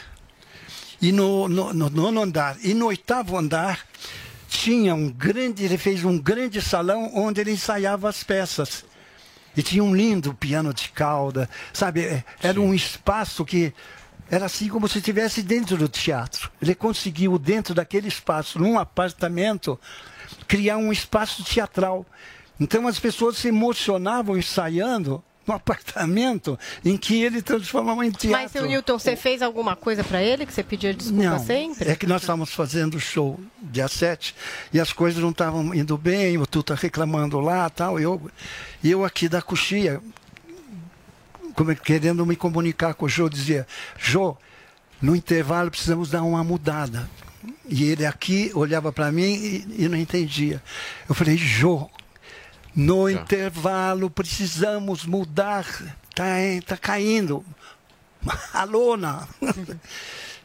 [SPEAKER 8] E no, no, no nono andar. E no oitavo andar tinha um grande. Ele fez um grande salão onde ele ensaiava as peças. E tinha um lindo piano de cauda, sabe? É, Era um espaço que era assim como se estivesse dentro do teatro. Ele conseguiu, dentro daquele espaço, num apartamento, criar um espaço teatral. Então as pessoas se emocionavam ensaiando no apartamento em que ele transformava em teatro.
[SPEAKER 7] Mas, seu Newton, você fez alguma coisa pra ele que você pedia desculpa
[SPEAKER 8] Não,
[SPEAKER 7] sempre?
[SPEAKER 8] é que nós estávamos fazendo o show dia 7 e as coisas não estavam indo bem, o Tuta reclamando lá tal, eu, e eu aqui da coxia, querendo me comunicar com o Jô, dizia, Jô, no intervalo precisamos dar uma mudada. E ele aqui olhava para mim e, e não entendia. Eu falei, Jô, no intervalo precisamos mudar, tá, tá caindo a lona.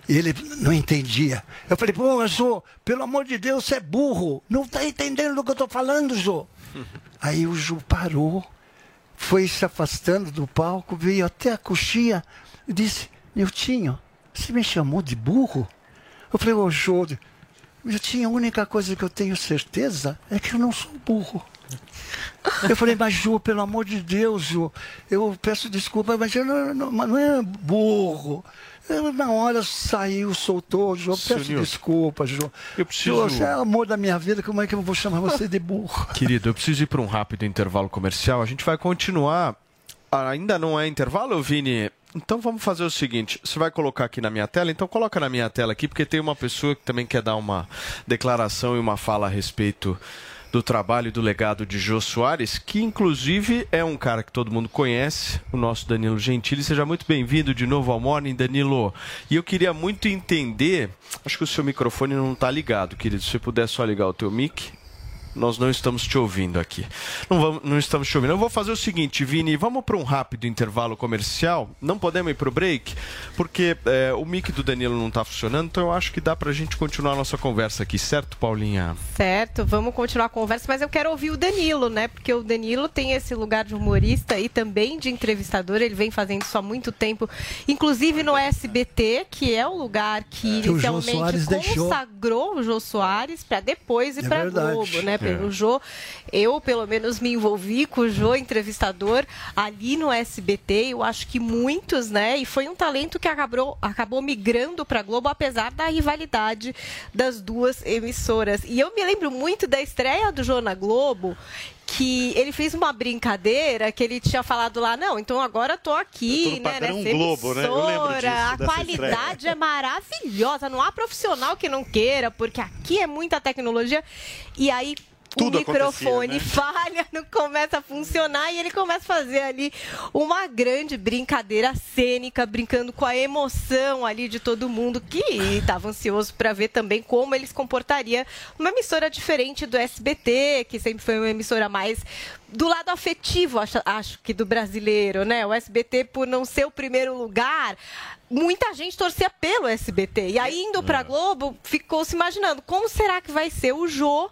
[SPEAKER 8] Ele não entendia. Eu falei, pô, Jô, pelo amor de Deus, você é burro. Não está entendendo do que eu estou falando, Jô. Aí o Jô parou, foi se afastando do palco, veio até a coxinha e disse, Niltinho, você me chamou de burro? Eu falei, ô Jô, Niltinho, a única coisa que eu tenho certeza é que eu não sou burro. Eu falei, mas Jô, pelo amor de Deus, Jô, eu peço desculpa, mas eu não, não, não é burro. Eu, na hora saiu, soltou,
[SPEAKER 6] Seu
[SPEAKER 8] peço
[SPEAKER 6] Nilton,
[SPEAKER 8] desculpa, Jô.
[SPEAKER 6] eu preciso-
[SPEAKER 8] Jô, você é o amor da minha vida, como é que eu vou chamar você de burro?
[SPEAKER 6] Querido, eu preciso ir para um rápido intervalo comercial. A gente vai continuar. Ainda não é intervalo, Vini? Então vamos fazer o seguinte: você vai colocar aqui na minha tela? Então coloca na minha tela aqui, porque tem uma pessoa que também quer dar uma declaração e uma fala a respeito do trabalho e do legado de Jô Soares, que inclusive é um cara que todo mundo conhece, o nosso Danilo Gentili. Seja muito bem-vindo de novo ao Morning, Danilo. E eu queria muito entender, acho que o seu microfone não está ligado, querido. Se puder só ligar o teu mic. Nós não estamos te ouvindo aqui. Não, vamos, não estamos te ouvindo. Eu vou fazer o seguinte, Vini, vamos para um rápido intervalo comercial. Não podemos ir para o break, porque é, o mic do Danilo não está funcionando, então eu acho que dá para a gente continuar a nossa conversa aqui, certo, Paulinha?
[SPEAKER 7] Certo, vamos continuar a conversa, mas eu quero ouvir o Danilo, né? Porque o Danilo tem esse lugar de humorista e também de entrevistador, ele vem fazendo isso há muito tempo, inclusive no SBT, que é o lugar que
[SPEAKER 8] Que
[SPEAKER 7] inicialmente
[SPEAKER 8] Soares deixou.
[SPEAKER 7] consagrou o Jô Soares para depois ir
[SPEAKER 8] É
[SPEAKER 7] para. Globo, né?
[SPEAKER 8] É.
[SPEAKER 7] O Jô, eu pelo menos me envolvi com o Jô entrevistador ali no SBT, eu acho que muitos, né? E foi um talento que acabou, acabou migrando para Globo, apesar da rivalidade das duas emissoras. E eu me lembro muito da estreia do Jô na Globo, que ele fez uma brincadeira que ele tinha falado lá, não, então agora eu tô aqui,
[SPEAKER 14] Eu tô
[SPEAKER 7] né, nessa
[SPEAKER 14] Globo, né? Eu lembro
[SPEAKER 7] emissora,
[SPEAKER 14] disso,
[SPEAKER 7] a qualidade é maravilhosa, não há profissional que não queira, porque aqui é muita tecnologia. E aí
[SPEAKER 14] Tudo
[SPEAKER 7] o microfone
[SPEAKER 14] acontecia,
[SPEAKER 7] falha, não começa a funcionar e ele começa a fazer ali uma grande brincadeira cênica, brincando com a emoção ali de todo mundo que estava ansioso para ver também como ele se comportaria numa emissora diferente do SBT, que sempre foi uma emissora mais do lado afetivo, acho, acho que do brasileiro, né? O SBT, por não ser o primeiro lugar, muita gente torcia pelo SBT. E aí, indo
[SPEAKER 14] É.
[SPEAKER 7] pra Globo, ficou se imaginando como será que vai ser o Jô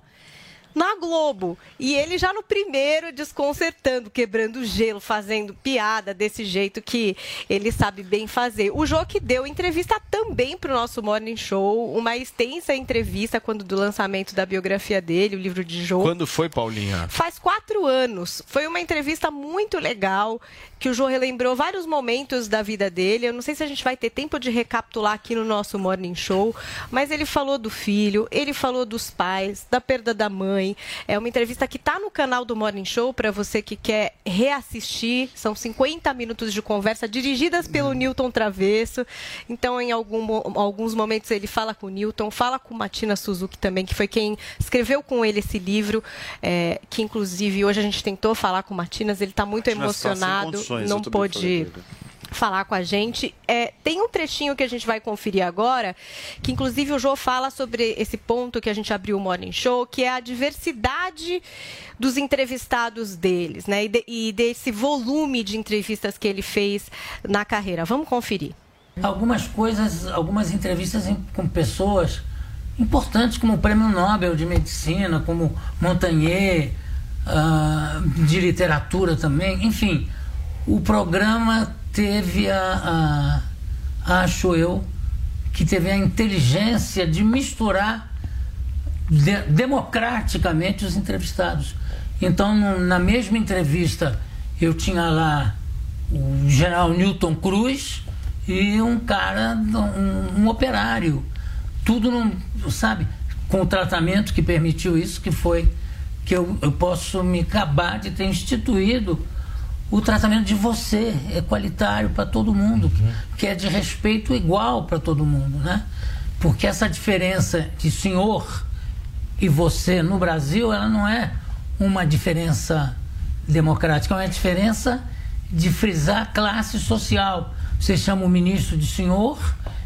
[SPEAKER 7] na Globo. E ele já no primeiro desconcertando, quebrando gelo, fazendo piada desse jeito que ele sabe bem fazer. O Jô que deu entrevista também para o nosso Morning Show, uma extensa entrevista quando do lançamento da biografia dele, o livro de Jô.
[SPEAKER 6] Quando foi, Paulinha?
[SPEAKER 7] Faz quatro anos. Foi uma entrevista muito legal, que o Jô relembrou vários momentos da vida dele. Eu não sei se a gente vai ter tempo de recapitular aqui no nosso Morning Show, mas ele falou do filho, ele falou dos pais, da perda da mãe. É uma entrevista que está no canal do Morning Show para você que quer reassistir. São 50 minutos de conversa dirigidas pelo Newton Travesso. Então, em algum, alguns momentos, ele fala com o Newton, fala com Matina Suzuki também, que foi quem escreveu com ele esse livro, é, que inclusive hoje a gente tentou falar com o Matinas, ele está muito Matinas emocionado, tá não pôde falar com a gente. É, tem um trechinho que a gente vai conferir agora, que inclusive o Jô fala sobre esse ponto que a gente abriu o Morning Show, que é a diversidade dos entrevistados deles, né? E, de, e desse volume de entrevistas que ele fez na carreira. Vamos conferir.
[SPEAKER 15] Algumas coisas, algumas entrevistas com pessoas importantes, como o Prêmio Nobel de Medicina, como Montagnier, uh, de literatura também, enfim. O programa teve a, a, acho eu, que teve a inteligência de misturar de, democraticamente os entrevistados. Então, na mesma entrevista, eu tinha lá o general Newton Cruz e um cara, um, um operário. Tudo, num, sabe, com o tratamento que permitiu isso, que foi que eu, eu posso me acabar de ter instituído o tratamento de você é qualitário para todo mundo, uhum. que é de respeito igual para todo mundo, né? Porque essa diferença de senhor e você no Brasil, ela não é uma diferença democrática, é uma diferença de frisar classe social. Você chama o ministro de senhor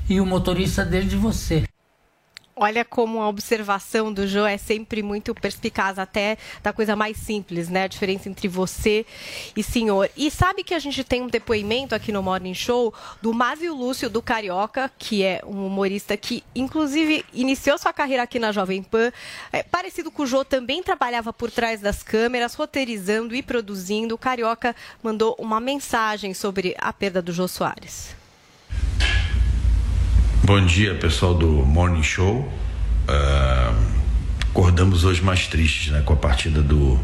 [SPEAKER 15] e o motorista dele de você.
[SPEAKER 7] Olha como a observação do Jô é sempre muito perspicaz, até da coisa mais simples, né? A diferença entre você e senhor. E sabe que a gente tem um depoimento aqui no Morning Show do Mávio Lúcio do Carioca, que é um humorista que, inclusive, iniciou sua carreira aqui na Jovem Pan. É, parecido com o Jô, também trabalhava por trás das câmeras, roteirizando e produzindo. O Carioca mandou uma mensagem sobre a perda do Jô Soares.
[SPEAKER 16] Bom dia, pessoal do Morning Show. Uh, acordamos hoje mais tristes, né, com a partida do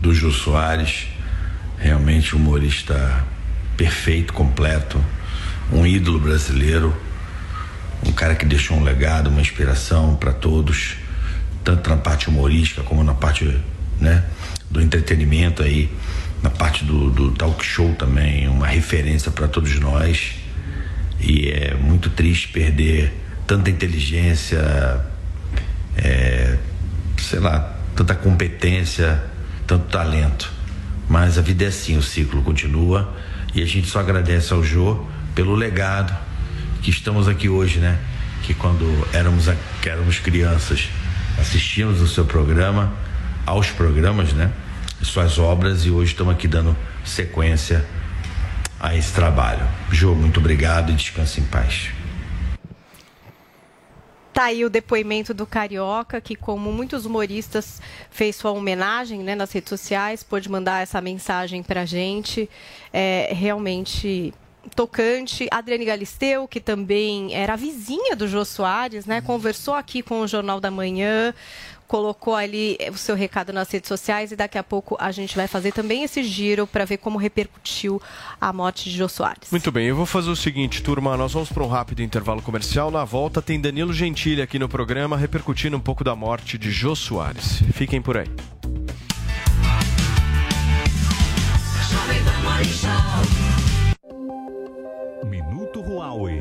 [SPEAKER 16] do Jô Soares. Realmente um humorista perfeito, completo, um ídolo brasileiro, um cara que deixou um legado, uma inspiração para todos, tanto na parte humorística como na parte, né, do entretenimento aí, na parte do, do talk show também, uma referência para todos nós e é muito triste perder tanta inteligência, é, sei lá, tanta competência, tanto talento. Mas a vida é assim, o ciclo continua e a gente só agradece ao Jô pelo legado que estamos aqui hoje, né? Que quando éramos, que éramos crianças assistíamos o seu programa, aos programas, né? Suas obras e hoje estamos aqui dando sequência a esse trabalho. Jô, muito obrigado e descanse em paz.
[SPEAKER 7] Tá aí o depoimento do Carioca, que, como muitos humoristas, fez sua homenagem né, nas redes sociais, pôde mandar essa mensagem para a gente. É realmente tocante. Adriane Galisteu, que também era vizinha do Jô Soares, né, conversou aqui com o Jornal da Manhã colocou ali o seu recado nas redes sociais e daqui a pouco a gente vai fazer também esse giro para ver como repercutiu a morte de Jô Soares.
[SPEAKER 6] Muito bem, eu vou fazer o seguinte, turma, nós vamos para um rápido intervalo comercial. Na volta tem Danilo Gentili aqui no programa repercutindo um pouco da morte de Jô Soares. Fiquem por aí.
[SPEAKER 4] Minuto Huawei.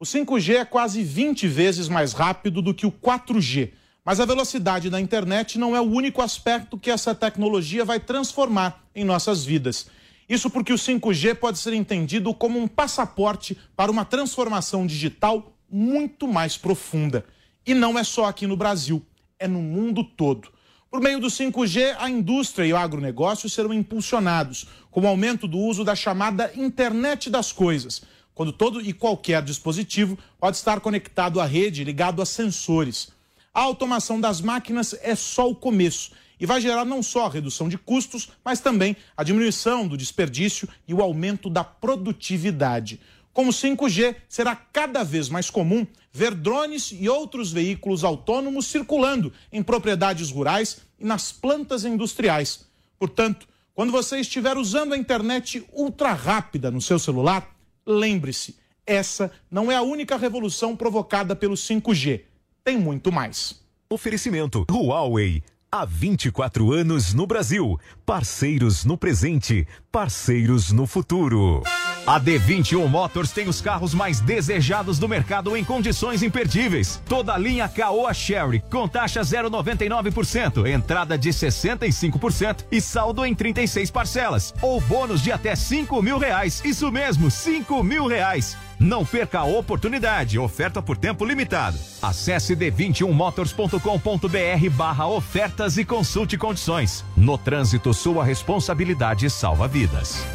[SPEAKER 17] O 5G é quase 20 vezes mais rápido do que o 4G mas a velocidade da internet não é o único aspecto que essa tecnologia vai transformar em nossas vidas. Isso porque o 5G pode ser entendido como um passaporte para uma transformação digital muito mais profunda. E não é só aqui no Brasil, é no mundo todo. Por meio do 5G, a indústria e o agronegócio serão impulsionados, com o aumento do uso da chamada internet das coisas, quando todo e qualquer dispositivo pode estar conectado à rede ligado a sensores. A automação das máquinas é só o começo e vai gerar não só a redução de custos, mas também a diminuição do desperdício e o aumento da produtividade. Com o 5G, será cada vez mais comum ver drones e outros veículos autônomos circulando em propriedades rurais e nas plantas industriais. Portanto, quando você estiver usando a internet ultra rápida no seu celular, lembre-se, essa não é a única revolução provocada pelo 5G. Tem muito mais.
[SPEAKER 18] Oferecimento Huawei. Há 24 anos no Brasil. Parceiros no presente, parceiros no futuro. A D21 Motors tem os carros mais desejados do mercado em condições imperdíveis. Toda a linha Caoa Sherry com taxa 0,99%, entrada de 65% e saldo em 36 parcelas. Ou bônus de até 5 mil reais. Isso mesmo, 5 mil reais. Não perca a oportunidade. Oferta por tempo limitado. Acesse d21motors.com.br barra ofertas e consulte condições. No trânsito, sua responsabilidade salva vidas.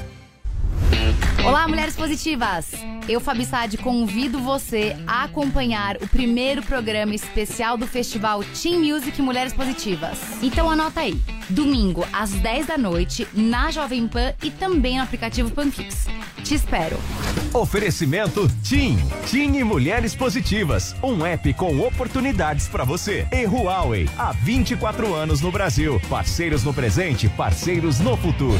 [SPEAKER 19] Olá, mulheres positivas! Eu, Fabi Sade, convido você a acompanhar o primeiro programa especial do festival Team Music Mulheres Positivas. Então anota aí, domingo às 10 da noite, na Jovem Pan e também no aplicativo Panflix. Te espero.
[SPEAKER 18] Oferecimento TIM. TIM e Mulheres Positivas. Um app com oportunidades para você. E Huawei. Há 24 anos no Brasil. Parceiros no presente, parceiros no futuro.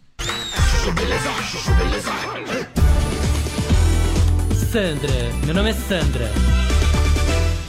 [SPEAKER 20] Sandra, meu nome é Sandra.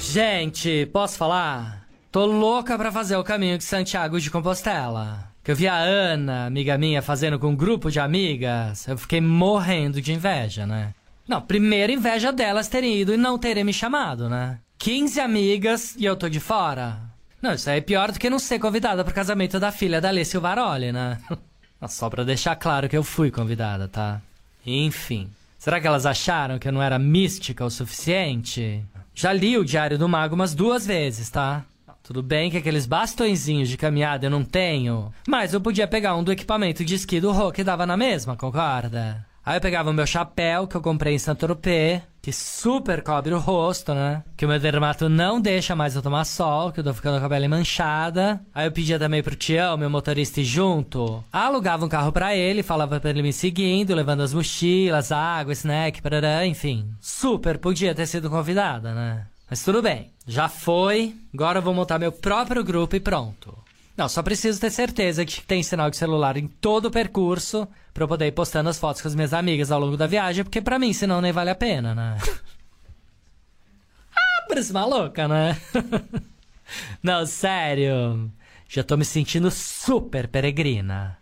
[SPEAKER 20] Gente, posso falar? Tô louca pra fazer o caminho de Santiago de Compostela. Que eu vi a Ana, amiga minha, fazendo com um grupo de amigas. Eu fiquei morrendo de inveja, né? Não, primeiro inveja delas terem ido e não terem me chamado, né? 15 amigas e eu tô de fora. Não, isso aí é pior do que não ser convidada pro casamento da filha da Alessia Varoli, né? Só pra deixar claro que eu fui convidada, tá? Enfim. Será que elas acharam que eu não era mística o suficiente? Já li o Diário do Mago umas duas vezes, tá? Tudo bem que aqueles bastõezinhos de caminhada eu não tenho, mas eu podia pegar um do equipamento de esqui do Rô que dava na mesma, concorda? Aí eu pegava o meu chapéu que eu comprei em Saint-Tropez, que super cobre o rosto, né? Que o meu dermato não deixa mais eu tomar sol, que eu tô ficando com a pele manchada. Aí eu pedia também pro Tião, meu motorista, ir junto. Alugava um carro pra ele, falava pra ele me seguindo, levando as mochilas, água, snack, parará, enfim. Super podia ter sido convidada, né? Mas tudo bem, já foi. Agora eu vou montar meu próprio grupo e pronto. Não, só preciso ter certeza que tem sinal de celular em todo o percurso pra eu poder ir postando as fotos com as minhas amigas ao longo da viagem, porque pra mim, senão nem vale a pena, né? ah, parece maluca, né? Não, sério. Já tô me sentindo super peregrina.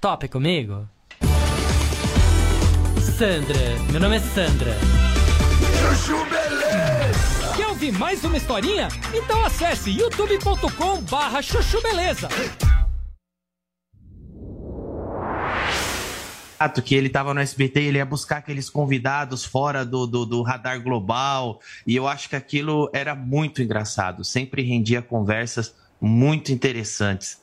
[SPEAKER 20] Top comigo? Sandra, meu nome é Sandra.
[SPEAKER 21] Ouvir mais uma historinha? Então acesse youtube.com barra chuchu beleza.
[SPEAKER 22] que ele estava no SBT, ele ia buscar aqueles convidados fora do, do, do, radar global, e eu acho que aquilo era muito engraçado, sempre rendia conversas muito interessantes.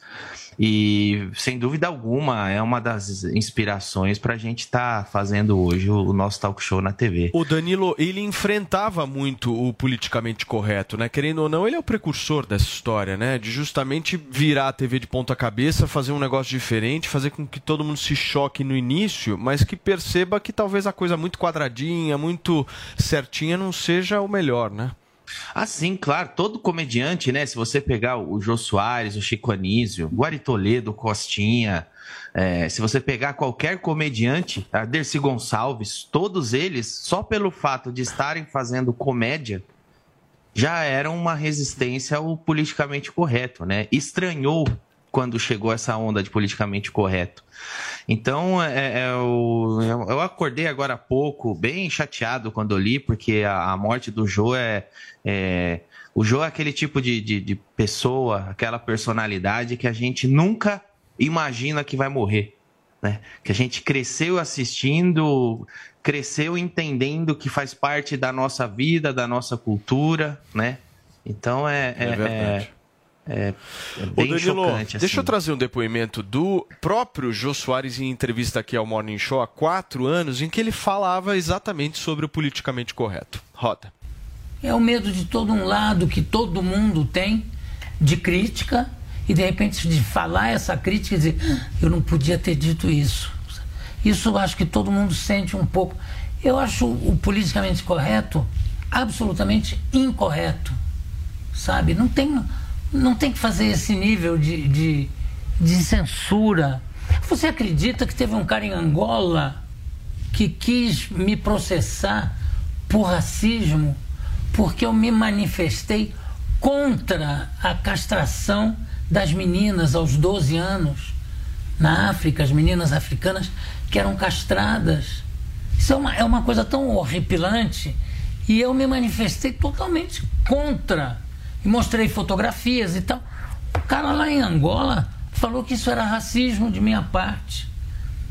[SPEAKER 22] E, sem dúvida alguma, é uma das inspirações para a gente estar tá fazendo hoje o, nosso talk show na TV.
[SPEAKER 6] O Danilo, ele enfrentava muito o politicamente correto, né? Querendo ou não, ele é o precursor dessa história, né? De justamente virar a TV de ponta cabeça, fazer um negócio diferente, fazer com que todo mundo se choque no início, mas que perceba que talvez a coisa muito quadradinha, muito certinha não seja o melhor, né?
[SPEAKER 22] Ah, sim, claro. Todo comediante, né? Se você pegar o Jô Soares, o Chico Anísio, o Costinha, é, se você pegar qualquer comediante, a Dercy Gonçalves, todos eles, só pelo fato de estarem fazendo comédia, já eram uma resistência ao politicamente correto, né? Estranhou quando chegou essa onda de politicamente correto. Então, é, é, eu, eu acordei agora há pouco, bem chateado quando eu li, porque a, a morte do Jô é, é. o Jô é aquele tipo de, de, de pessoa, aquela personalidade que a gente nunca imagina que vai morrer. Né? Que a gente cresceu assistindo, cresceu entendendo que faz parte da nossa vida, da nossa cultura, né? Então é, é, é, é, é bem Danilo, chocante.
[SPEAKER 6] Deixa assim. eu trazer um depoimento do próprio Jô Soares em entrevista aqui ao Morning Show há quatro anos, em que ele falava exatamente sobre o politicamente correto. Roda.
[SPEAKER 15] É o medo de todo um lado que todo mundo tem de crítica e de repente de falar essa crítica e dizer ah, eu não podia ter dito isso. Isso eu acho que todo mundo sente um pouco. Eu acho o politicamente correto absolutamente incorreto, sabe? Não tem não tem que fazer esse nível de, de, de censura. Você acredita que teve um cara em Angola que quis me processar por racismo porque eu me manifestei contra a castração das meninas aos 12 anos na África, as meninas africanas que eram castradas. Isso é uma, é uma coisa tão horripilante e eu me manifestei totalmente contra e mostrei fotografias e tal. O cara lá em Angola falou que isso era racismo de minha parte.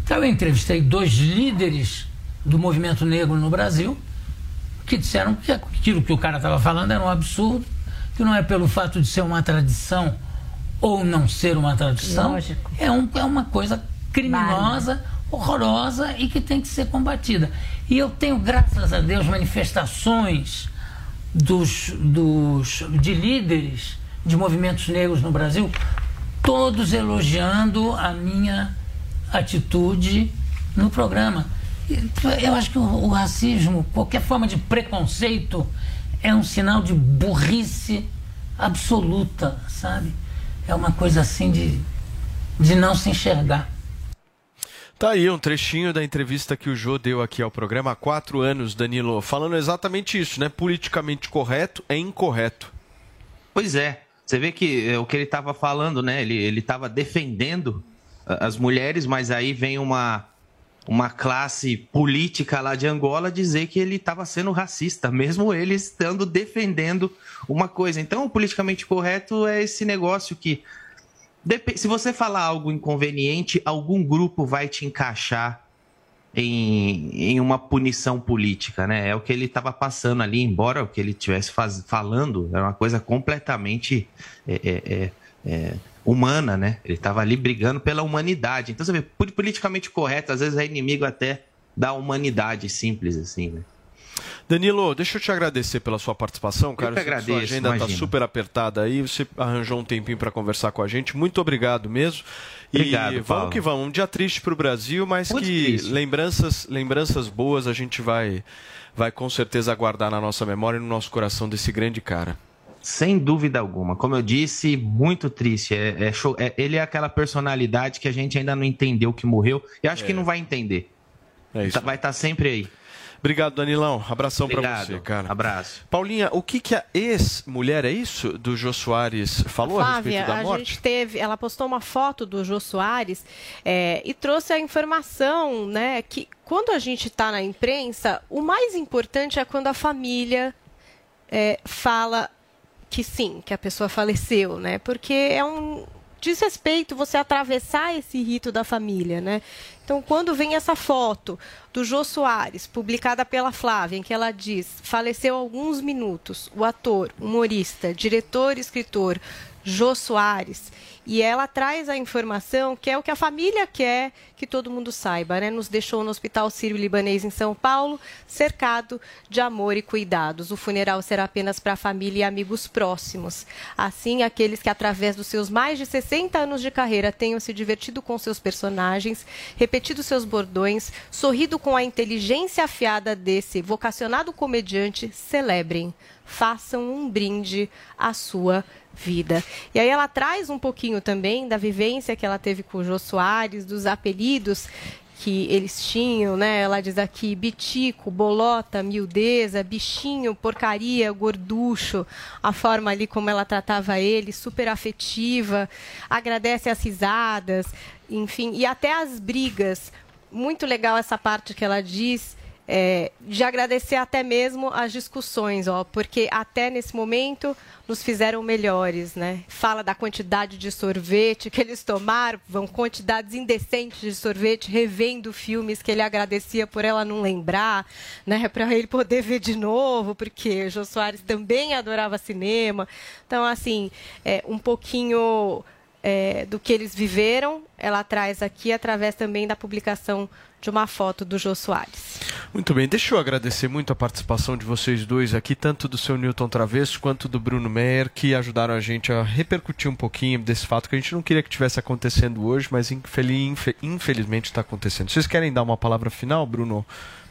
[SPEAKER 15] Então eu entrevistei dois líderes do movimento negro no Brasil que disseram que aquilo que o cara estava falando era um absurdo, que não é pelo fato de ser uma tradição ou não ser uma tradição, é, um, é uma coisa criminosa, horrorosa e que tem que ser combatida. E eu tenho, graças a Deus, manifestações dos, dos, de líderes de movimentos negros no Brasil, todos elogiando a minha atitude no programa. Eu acho que o, racismo, qualquer forma de preconceito, é um sinal de burrice absoluta, sabe? É uma coisa assim de, de não se enxergar.
[SPEAKER 6] Tá aí um trechinho da entrevista que o Jô deu aqui ao programa há quatro anos, Danilo, falando exatamente isso, né? Politicamente correto é incorreto.
[SPEAKER 22] Pois é. Você vê que é, o que ele estava falando, né? Ele estava defendendo as mulheres, mas aí vem uma, uma classe política lá de Angola dizer que ele estava sendo racista, mesmo ele estando defendendo uma coisa. Então, o politicamente correto é esse negócio que se você falar algo inconveniente, algum grupo vai te encaixar em, em uma punição política, né? É o que ele estava passando ali, embora o que ele estivesse falando era uma coisa completamente é, é, é, é humana, né? Ele estava ali brigando pela humanidade. Então, você vê, politicamente correto, às vezes é inimigo até da humanidade simples, assim, né?
[SPEAKER 6] Danilo, deixa eu te agradecer pela sua participação, cara. Eu que
[SPEAKER 22] agradeço,
[SPEAKER 6] sua agenda está super apertada aí, você arranjou um tempinho para conversar com a gente. Muito obrigado mesmo.
[SPEAKER 22] Obrigado,
[SPEAKER 6] e
[SPEAKER 22] Paulo.
[SPEAKER 6] vamos que vamos. Um dia triste para o Brasil, mas Muito que triste. lembranças, lembranças boas a gente vai, vai com certeza guardar na nossa memória e no nosso coração desse grande cara.
[SPEAKER 22] Sem dúvida alguma. Como eu disse, muito triste. É, é show, é, ele é aquela personalidade que a gente ainda não entendeu que morreu e acho é. que não vai entender. É isso. Vai estar tá sempre aí.
[SPEAKER 6] Obrigado, Danilão. Abração pra
[SPEAKER 22] Obrigado.
[SPEAKER 6] você, cara.
[SPEAKER 22] Abraço.
[SPEAKER 6] Paulinha, o que, que a ex-mulher, é isso, do Jô Soares falou a
[SPEAKER 7] Flávia,
[SPEAKER 6] respeito da
[SPEAKER 7] a
[SPEAKER 6] morte?
[SPEAKER 7] gente teve, ela postou uma foto do Jô Soares é, e trouxe a informação, né, que quando a gente está na imprensa, o mais importante é quando a família é, fala que sim, que a pessoa faleceu, né? Porque é um desrespeito você atravessar esse rito da família, né? Então, quando vem essa foto do Jô Soares, publicada pela Flávia, em que ela diz: faleceu alguns minutos o ator, humorista, diretor escritor Jô Soares. E ela traz a informação que é o que a família quer que todo mundo saiba, né? Nos deixou no Hospital Sírio-Libanês em São Paulo, cercado de amor e cuidados. O funeral será apenas para a família e amigos próximos. Assim, aqueles que, através dos seus mais de 60 anos de carreira, tenham se divertido com seus personagens, repetido seus bordões, sorrido com a inteligência afiada desse vocacionado comediante, celebrem. Façam um brinde à sua vida. E aí ela traz um pouquinho também da vivência que ela teve com o Jô Soares, dos apelidos que eles tinham, né? Ela diz aqui bitico, bolota, miudeza, bichinho, porcaria, gorducho, a forma ali como ela tratava ele, super afetiva, agradece as risadas, enfim, e até as brigas. Muito legal essa parte que ela diz é, de agradecer até mesmo as discussões, ó, porque até nesse momento nos fizeram melhores, né? Fala da quantidade de sorvete que eles tomaram, vão quantidades indecentes de sorvete, revendo filmes que ele agradecia por ela não lembrar, né? Para ele poder ver de novo, porque Jô Soares também adorava cinema. Então, assim, é, um pouquinho é, do que eles viveram, ela traz aqui através também da publicação de uma foto do Jô Soares.
[SPEAKER 6] Muito bem, deixa eu agradecer muito a participação de vocês dois aqui, tanto do seu Newton Travesso quanto do Bruno Meyer, que ajudaram a gente a repercutir um pouquinho desse fato que a gente não queria que tivesse acontecendo hoje, mas infeliz, infelizmente está acontecendo. Vocês querem dar uma palavra final, Bruno?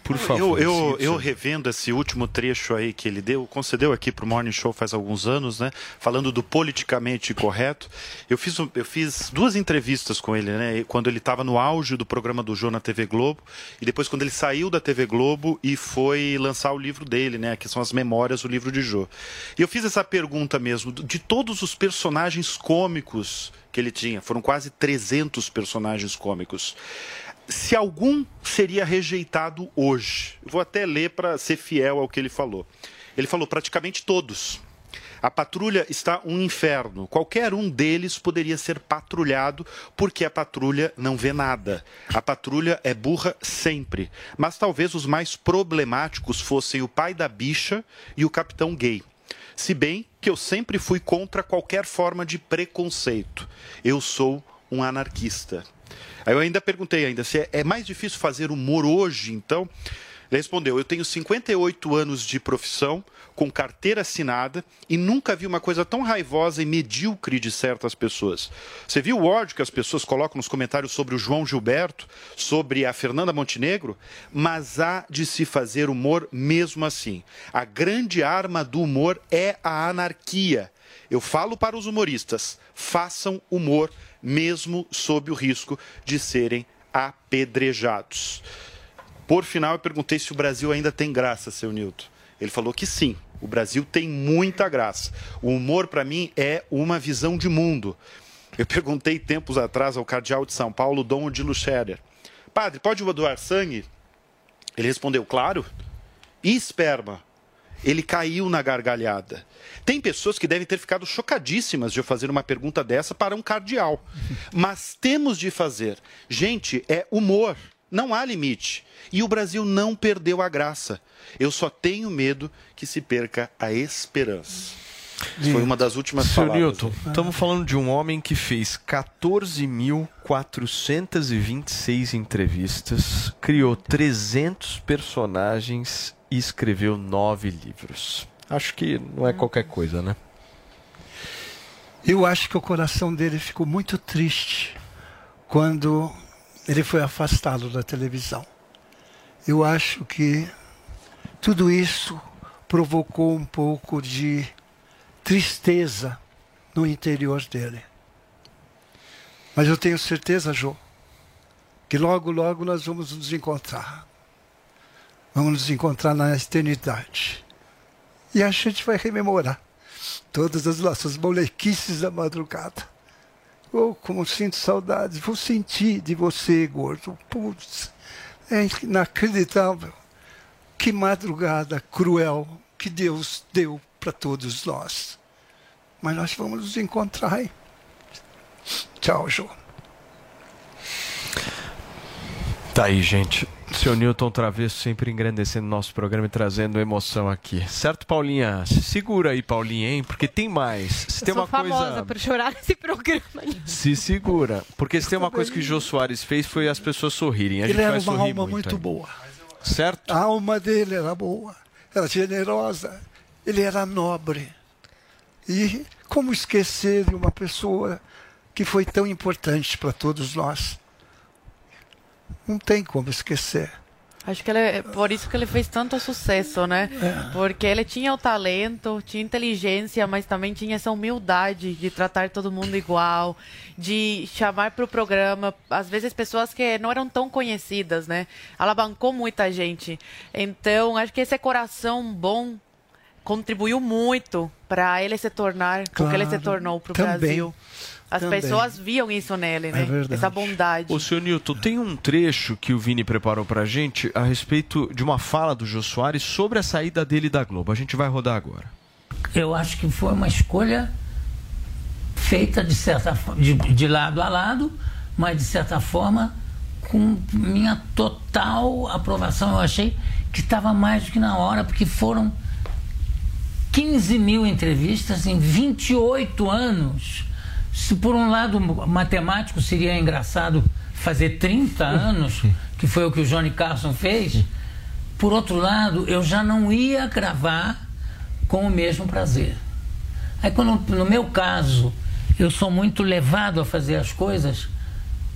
[SPEAKER 6] Por favor.
[SPEAKER 14] Eu, eu, eu revendo esse último trecho aí que ele deu, concedeu aqui para o Morning Show faz alguns anos, né? Falando do politicamente correto. Eu fiz, eu fiz duas entrevistas com ele, né? Quando ele estava no auge do programa do Jô na TV Globo e depois quando ele saiu da TV Globo e foi lançar o livro dele, né? Que são as memórias, o livro de Jô. E eu fiz essa pergunta mesmo, de todos os personagens cômicos que ele tinha, foram quase 300 personagens cômicos se algum seria rejeitado hoje. Vou até ler para ser fiel ao que ele falou. Ele falou praticamente todos. A patrulha está um inferno. Qualquer um deles poderia ser patrulhado porque a patrulha não vê nada. A patrulha é burra sempre. Mas talvez os mais problemáticos fossem o pai da bicha e o capitão gay. Se bem que eu sempre fui contra qualquer forma de preconceito. Eu sou um anarquista. Aí eu ainda perguntei ainda se é, é mais difícil fazer humor hoje, então. Ele respondeu: Eu tenho 58 anos de profissão, com carteira assinada, e nunca vi uma coisa tão raivosa e medíocre de certas pessoas. Você viu o ódio que as pessoas colocam nos comentários sobre o João Gilberto, sobre a Fernanda Montenegro? Mas há de se fazer humor mesmo assim. A grande arma do humor é a anarquia. Eu falo para os humoristas: façam humor mesmo sob o risco de serem apedrejados. Por final, eu perguntei se o Brasil ainda tem graça, seu Nilton. Ele falou que sim, o Brasil tem muita graça. O humor, para mim, é uma visão de mundo. Eu perguntei tempos atrás ao cardeal de São Paulo, Dom Odilo Scherer, Padre, pode doar sangue? Ele respondeu, claro. E esperma? Ele caiu na gargalhada. Tem pessoas que devem ter ficado chocadíssimas de eu fazer uma pergunta dessa para um cardeal. Mas temos de fazer. Gente, é humor. Não há limite. E o Brasil não perdeu a graça. Eu só tenho medo que se perca a esperança. Isso foi uma das últimas
[SPEAKER 6] Seu
[SPEAKER 14] palavras.
[SPEAKER 6] Newton, estamos falando de um homem que fez 14.426 entrevistas, criou 300 personagens e escreveu nove livros. Acho que não é qualquer coisa, né?
[SPEAKER 8] Eu acho que o coração dele ficou muito triste quando ele foi afastado da televisão. Eu acho que tudo isso provocou um pouco de tristeza no interior dele. Mas eu tenho certeza, Jô, que logo, logo nós vamos nos encontrar. Vamos nos encontrar na eternidade. E a gente vai rememorar todas as nossas molequices da madrugada. Oh, como sinto saudades. Vou sentir de você, gordo. Putz, é inacreditável. Que madrugada cruel que Deus deu para todos nós. Mas nós vamos nos encontrar. Hein? Tchau, João.
[SPEAKER 6] Tá aí, gente. Seu Newton Travesso sempre engrandecendo nosso programa e trazendo emoção aqui. Certo, Paulinha? Se segura aí, Paulinha, hein? Porque tem mais. Se
[SPEAKER 7] Eu
[SPEAKER 6] tem
[SPEAKER 7] sou
[SPEAKER 6] uma
[SPEAKER 7] famosa
[SPEAKER 6] coisa.
[SPEAKER 7] por chorar nesse programa.
[SPEAKER 6] Se segura. Porque se tem uma coisa que o Jô Soares fez foi as pessoas sorrirem. A
[SPEAKER 8] Ele
[SPEAKER 6] gente
[SPEAKER 8] era
[SPEAKER 6] vai
[SPEAKER 8] uma alma
[SPEAKER 6] muito,
[SPEAKER 8] muito boa.
[SPEAKER 6] Certo?
[SPEAKER 8] A alma dele era boa, era generosa, ele era nobre. E como esquecer de uma pessoa que foi tão importante para todos nós? Não tem como esquecer.
[SPEAKER 9] Acho que ele, é por isso que ele fez tanto sucesso, né? Porque ele tinha o talento, tinha inteligência, mas também tinha essa humildade de tratar todo mundo igual, de chamar para o programa, às vezes, pessoas que não eram tão conhecidas, né? Ela bancou muita gente. Então, acho que esse coração bom contribuiu muito para ele se tornar o que ele se
[SPEAKER 6] Claro.
[SPEAKER 9] tornou para o. Brasil. As
[SPEAKER 6] Também.
[SPEAKER 9] pessoas viam isso nele, né? Essa bondade.
[SPEAKER 6] Ô, seu Newton, tem um trecho que o Vini preparou pra gente a respeito de uma fala do Jô Soares sobre a saída dele da Globo. A gente vai rodar agora.
[SPEAKER 15] eu acho que foi uma escolha feita de certa de, de lado a lado, mas de certa forma com minha total aprovação. Eu achei que estava mais do que na hora, porque foram 15 mil entrevistas em 28 anos. Se por um lado matemático seria engraçado fazer 30 anos, que foi o que o Johnny Carson fez, por outro lado, eu já não ia gravar com o mesmo prazer. Aí, quando, no meu caso, eu sou muito levado a fazer as coisas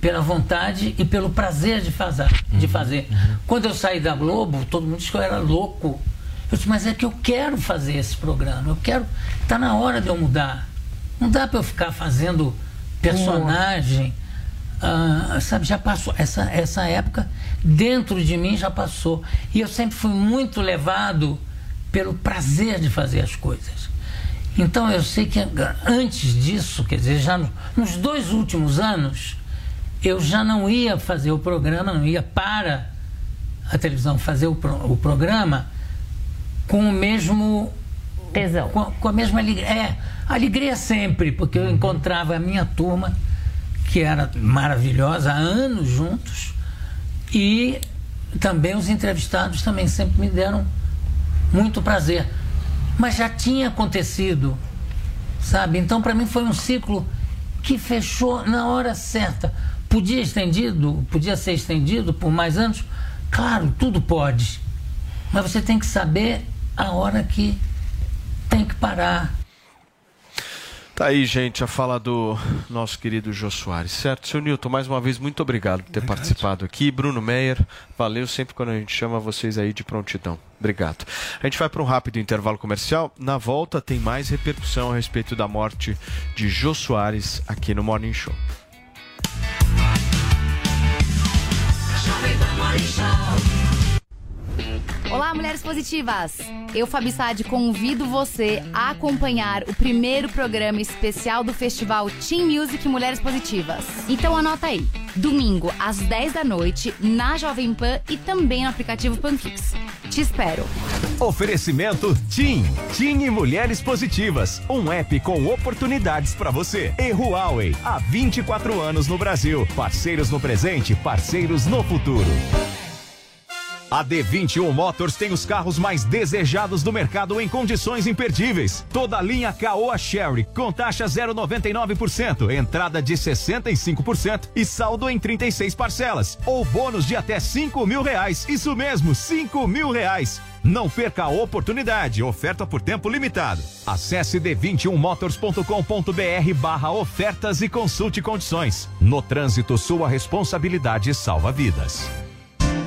[SPEAKER 15] pela vontade e pelo prazer de fazer. De fazer. Quando eu saí da Globo, todo mundo disse que eu era louco. Eu disse, mas é que eu quero fazer esse programa. Eu quero. Está na hora de eu mudar. Não dá para eu ficar fazendo personagem. Ah, sabe, já passou. Essa, essa época, dentro de mim, já passou. E eu sempre fui muito levado pelo prazer de fazer as coisas. Então eu sei que antes disso, quer dizer, já no- nos dois últimos anos, eu já não ia fazer o programa, não ia para a televisão fazer o, pro- o programa com o mesmo
[SPEAKER 19] tesão,
[SPEAKER 15] com, com a mesma alegria, é, alegria sempre, porque eu encontrava a minha turma que era maravilhosa há anos juntos e também os entrevistados também sempre me deram muito prazer. Mas já tinha acontecido, sabe? Então, para mim, foi um ciclo que fechou na hora certa. Podia estendido, podia ser estendido por mais anos? Claro, tudo pode. Mas você tem que saber a hora que tem que parar.
[SPEAKER 6] Tá aí, gente, a fala do nosso querido Jô Soares, certo? Seu Newton, mais uma vez, muito obrigado por ter participado aqui. Bruno Meyer, valeu sempre quando a gente chama vocês aí de prontidão. Obrigado. A gente vai para um rápido intervalo comercial. Na volta tem mais repercussão a respeito da morte de Jô Soares aqui no Morning Show.
[SPEAKER 19] Olá, mulheres positivas! Eu, Fabi Sade, convido você a acompanhar o primeiro programa especial do festival Team Music Mulheres Positivas. Então anota aí, domingo às 10 da noite, na Jovem Pan e também no aplicativo Panflix. Te espero!
[SPEAKER 18] Oferecimento TIM. TIM e Mulheres Positivas. Um app com oportunidades para você. E Huawei. Há 24 anos no Brasil. Parceiros no presente, parceiros no futuro. A D21 Motors tem os carros mais desejados do mercado em condições imperdíveis. Toda a linha Caoa Sherry com taxa 0,99%, entrada de 65% e saldo em 36 parcelas. Ou bônus de até 5 mil reais. Isso mesmo, 5 mil reais. Não perca a oportunidade. Oferta por tempo limitado. Acesse d21motors.com.br barra ofertas e consulte condições. No trânsito, sua responsabilidade salva vidas.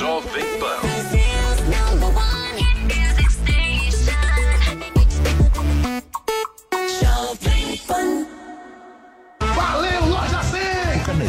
[SPEAKER 18] É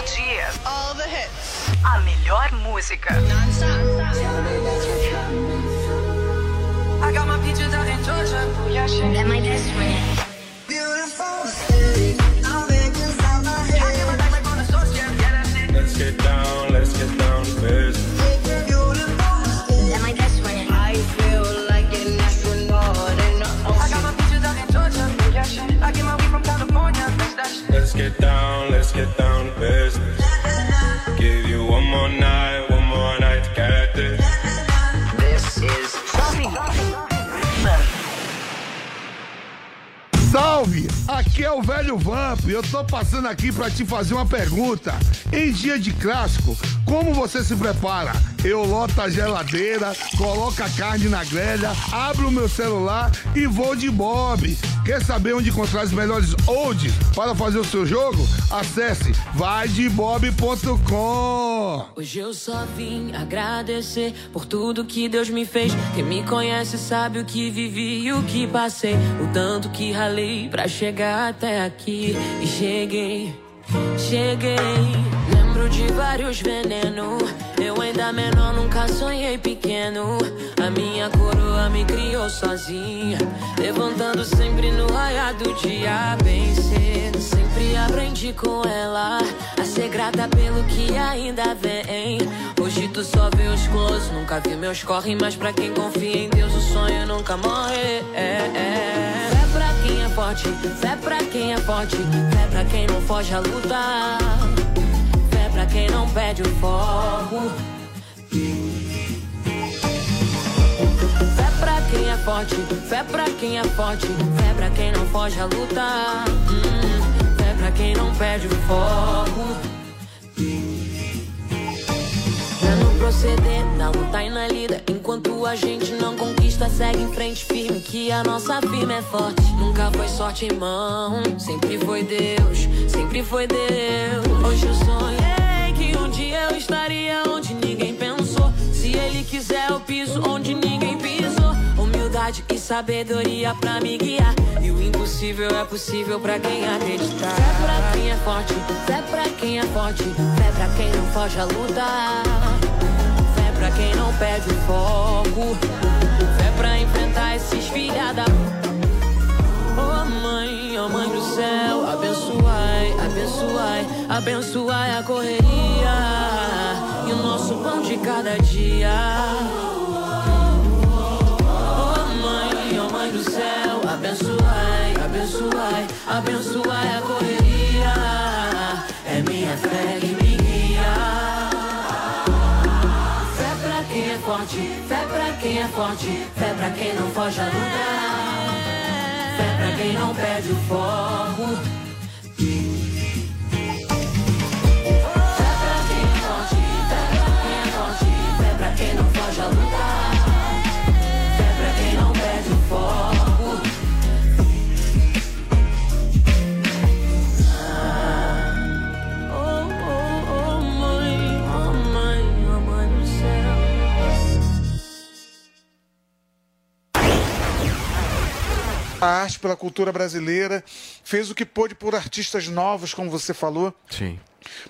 [SPEAKER 23] Todo dia. All the hits. A melhor música.
[SPEAKER 5] I got my peaches out in Georgia. Booyah,
[SPEAKER 23] That my best friend.
[SPEAKER 24] É o velho Vamp eu tô passando aqui pra te fazer uma pergunta. Em dia de clássico, como você se prepara? Eu loto a geladeira, coloco a carne na grelha, abro o meu celular e vou de Bob. Quer saber onde encontrar os melhores odds para fazer o seu jogo? Acesse vaidebob.com.
[SPEAKER 25] Hoje eu só vim agradecer por tudo que Deus me fez. Quem me conhece sabe o que vivi e o que passei. O tanto que ralei pra chegar até aqui. E cheguei, cheguei. Lembro de vários venenos. Eu ainda menor, nunca sonhei pequeno. A minha coroa me criou sozinha. Levantando sempre no raiar do dia, bem cedo. Sempre aprendi com ela a ser grata pelo que ainda vem. Hoje tu só vê os close, nunca vi meus corre. Mas pra quem confia em Deus, o sonho nunca morre. É, é. Fé pra quem é forte, fé pra quem é forte. Fé pra quem não foge a lutar. Pra quem não perde o foco. Fé pra quem é forte, fé pra quem é forte, fé pra quem não foge a lutar. Hum, fé pra quem não perde o foco. É no proceder, na luta e na lida. Enquanto a gente não conquista, segue em frente firme. Que a nossa firma é forte. Nunca foi sorte em mão, sempre foi Deus, sempre foi Deus. Hoje um dia eu estaria onde ninguém pensou. Se ele quiser, eu piso onde ninguém pisou. Humildade e sabedoria pra me guiar. E o impossível é possível pra quem acreditar. Fé pra quem é forte, fé pra quem é forte, fé pra quem não foge a lutar. Fé pra quem não perde o foco. Fé pra enfrentar esses filha da. Oh mãe, oh mãe do céu, abençoai, abençoai, abençoai a correria nosso pão de cada dia. Oh mãe, oh mãe do céu, abençoai, abençoai, abençoai a correria. É minha fé que me guia. Fé pra quem é forte, fé pra quem é forte, fé pra quem não foge a lutar. Fé pra quem não perde o foco. A
[SPEAKER 26] arte pela cultura brasileira, fez o que pôde por artistas novos, como você falou.
[SPEAKER 6] Sim.